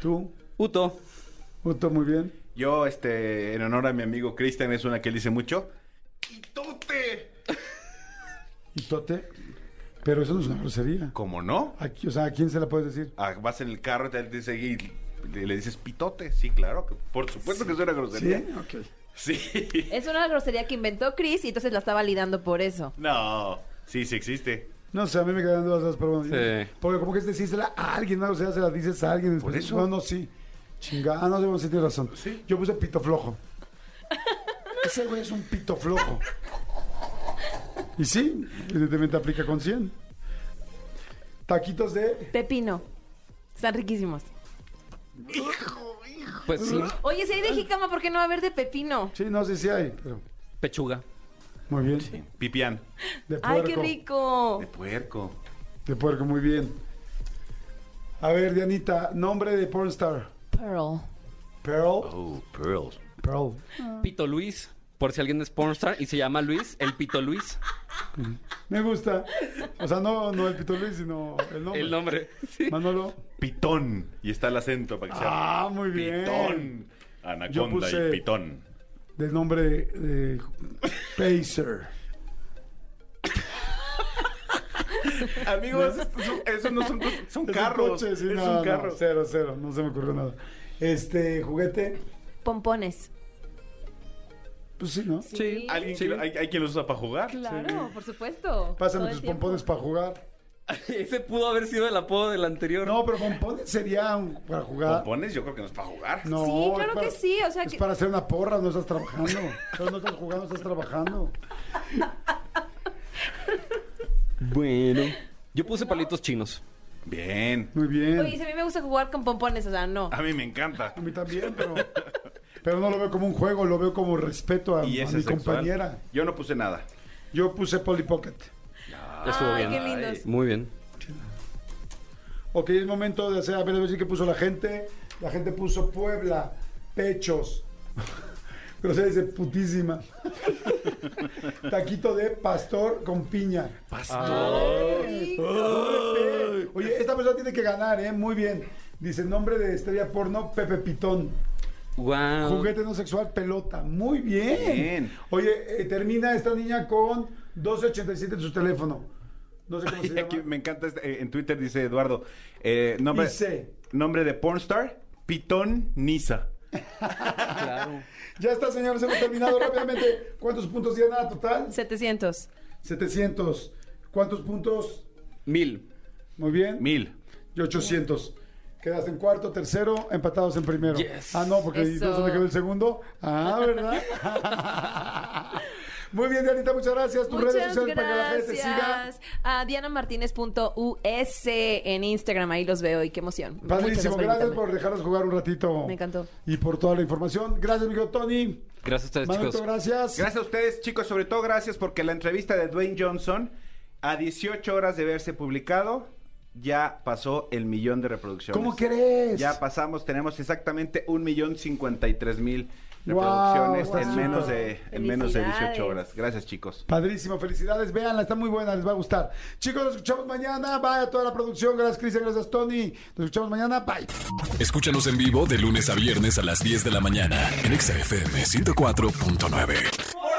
¿Tú?
Uto.
Uto, muy bien.
Yo, este, en honor a mi amigo Cristian, es una que él dice mucho. ¡Quitote!
¿Y Tote? Pero eso no es una grosería.
¿Cómo no?
Aquí, o sea, ¿a quién se la puedes decir?
Ah, vas en el carro y te dice y le, le dices pitote. Sí, claro. que- Por supuesto que es una
¿Sí?
grosería.
Ok.
Sí.
Es una grosería que inventó Chris y entonces la estaba validando por eso.
No. Sí, sí existe.
No sé, a mí me quedan dudas esas, pero bueno.
Sí.
Porque como que es decírsela a alguien, ¿no? O sea, se la dices a alguien.
Por eso.
No, no, sí. Chingada, no, no, sí tienes razón. Yo puse pito flojo. Ese güey es un pito flojo. Y sí, evidentemente aplica con 100. Taquitos de...
Pepino. Están riquísimos.
Pues sí.
Oye, si hay de jícama, ¿por qué no va a haber de pepino?
Sí, no sé si hay, pero...
Pechuga.
Muy bien.
Pipián.
De
¡Ay,
puerco.
qué rico!
De puerco.
De puerco, muy bien. A ver, Dianita, nombre de pornstar.
Pearl.
Pearl.
Oh, pearls.
Pearl.
Pito Luis. Por si alguien es pornstar y se llama Luis, el Pito Luis.
Me gusta. O sea, no, no el Pito Luis, sino el nombre.
El nombre. Sí.
Manolo.
Pitón. Y está el acento para que sea.
Ah, muy bien.
Pitón.
Yo
Anaconda
puse-
y pitón.
Del nombre de Pacer.
Amigos, eso no son, son
Es un
carros.
coche, sí,
es
no,
un
no,
carro.
cero, cero, no se me ocurrió nada. Este, juguete,
Pompones.
Pues sí, ¿no?
Sí.
¿Alguien
Sí.
que lo- hay, hay quien los usa para jugar.
Claro, por supuesto.
Pásame tus pompones para jugar.
Ese pudo haber sido el apodo del anterior.
No, pero pompones sería un- para jugar.
Pompones, yo creo que no es para jugar.
No,
Sí,
es
claro
para-
que sí, o sea
es
que-
para hacer una porra, no estás trabajando. No estás jugando, estás trabajando.
Bueno. Yo puse palitos chinos.
Bien.
Muy bien.
Oye, si a mí me gusta jugar con pompones, o sea, no.
A mí me encanta.
A mí también, pero, pero no lo veo como un juego, lo veo como respeto a,
Y
a
ese
mi
sexual.
compañera.
Yo no puse nada.
Yo puse Polly Pocket.
Estuvo
Ay,
bien.
qué lindos.
Muy bien.
Ok, es momento de hacer, a ver, a ver si qué puso la gente. La gente puso Puebla, pechos. Pero se dice putísima. Taquito de pastor con piña.
Pastor.
Ay, Oye, esta persona tiene que ganar, ¿eh? Muy bien. Dice nombre de estrella porno, Pepe Pitón.
Wow.
Juguete no sexual, pelota. Muy bien.
Bien.
Oye, eh, termina esta niña con 1287 en su teléfono. No sé cómo se
Y
llama.
aquí me encanta, este, eh, en Twitter dice Eduardo, eh, nombre,
Dice.
nombre de pornstar, Pitón Nisa.
Claro.
Ya está, señores, hemos terminado rápidamente. ¿Cuántos puntos tiene nada total?
700.
700. ¿Cuántos puntos?
Mil.
Muy bien.
Mil.
Y 800. Quedaste en cuarto, tercero, empatados en primero.
Yes.
Ah, no, porque
Eso.
entonces me quedó el segundo. Ah, ¿verdad? Muy bien, Dianita, muchas gracias. Tus redes
Muchas
sociales para que la gente te siga.
gracias. A dianamartinez.us en Instagram, ahí los veo y qué emoción.
Padrísimo, gracias por dejarnos jugar un ratito.
Me encantó.
Y por toda la información. Gracias, amigo Tony.
Gracias a ustedes,
Manolito,
chicos.
gracias.
Gracias a ustedes, chicos, sobre todo gracias porque la entrevista de Dwayne Johnson, a 18 horas de verse publicado, ya pasó el millón de reproducciones.
¿Cómo crees?
Ya pasamos, tenemos exactamente un millón cincuenta y tres mil
Wow,
reproducciones en menos de en menos de 18
Felicidades.
horas. Gracias, chicos.
Padrísimo, felicidades, véanla, está muy buena, les va a gustar. Chicos, nos escuchamos mañana, vaya toda la producción, gracias Cristian, gracias Tony, nos escuchamos mañana, bye.
Escúchanos en vivo de lunes a viernes a las 10 de la mañana en Exa FM 104.9.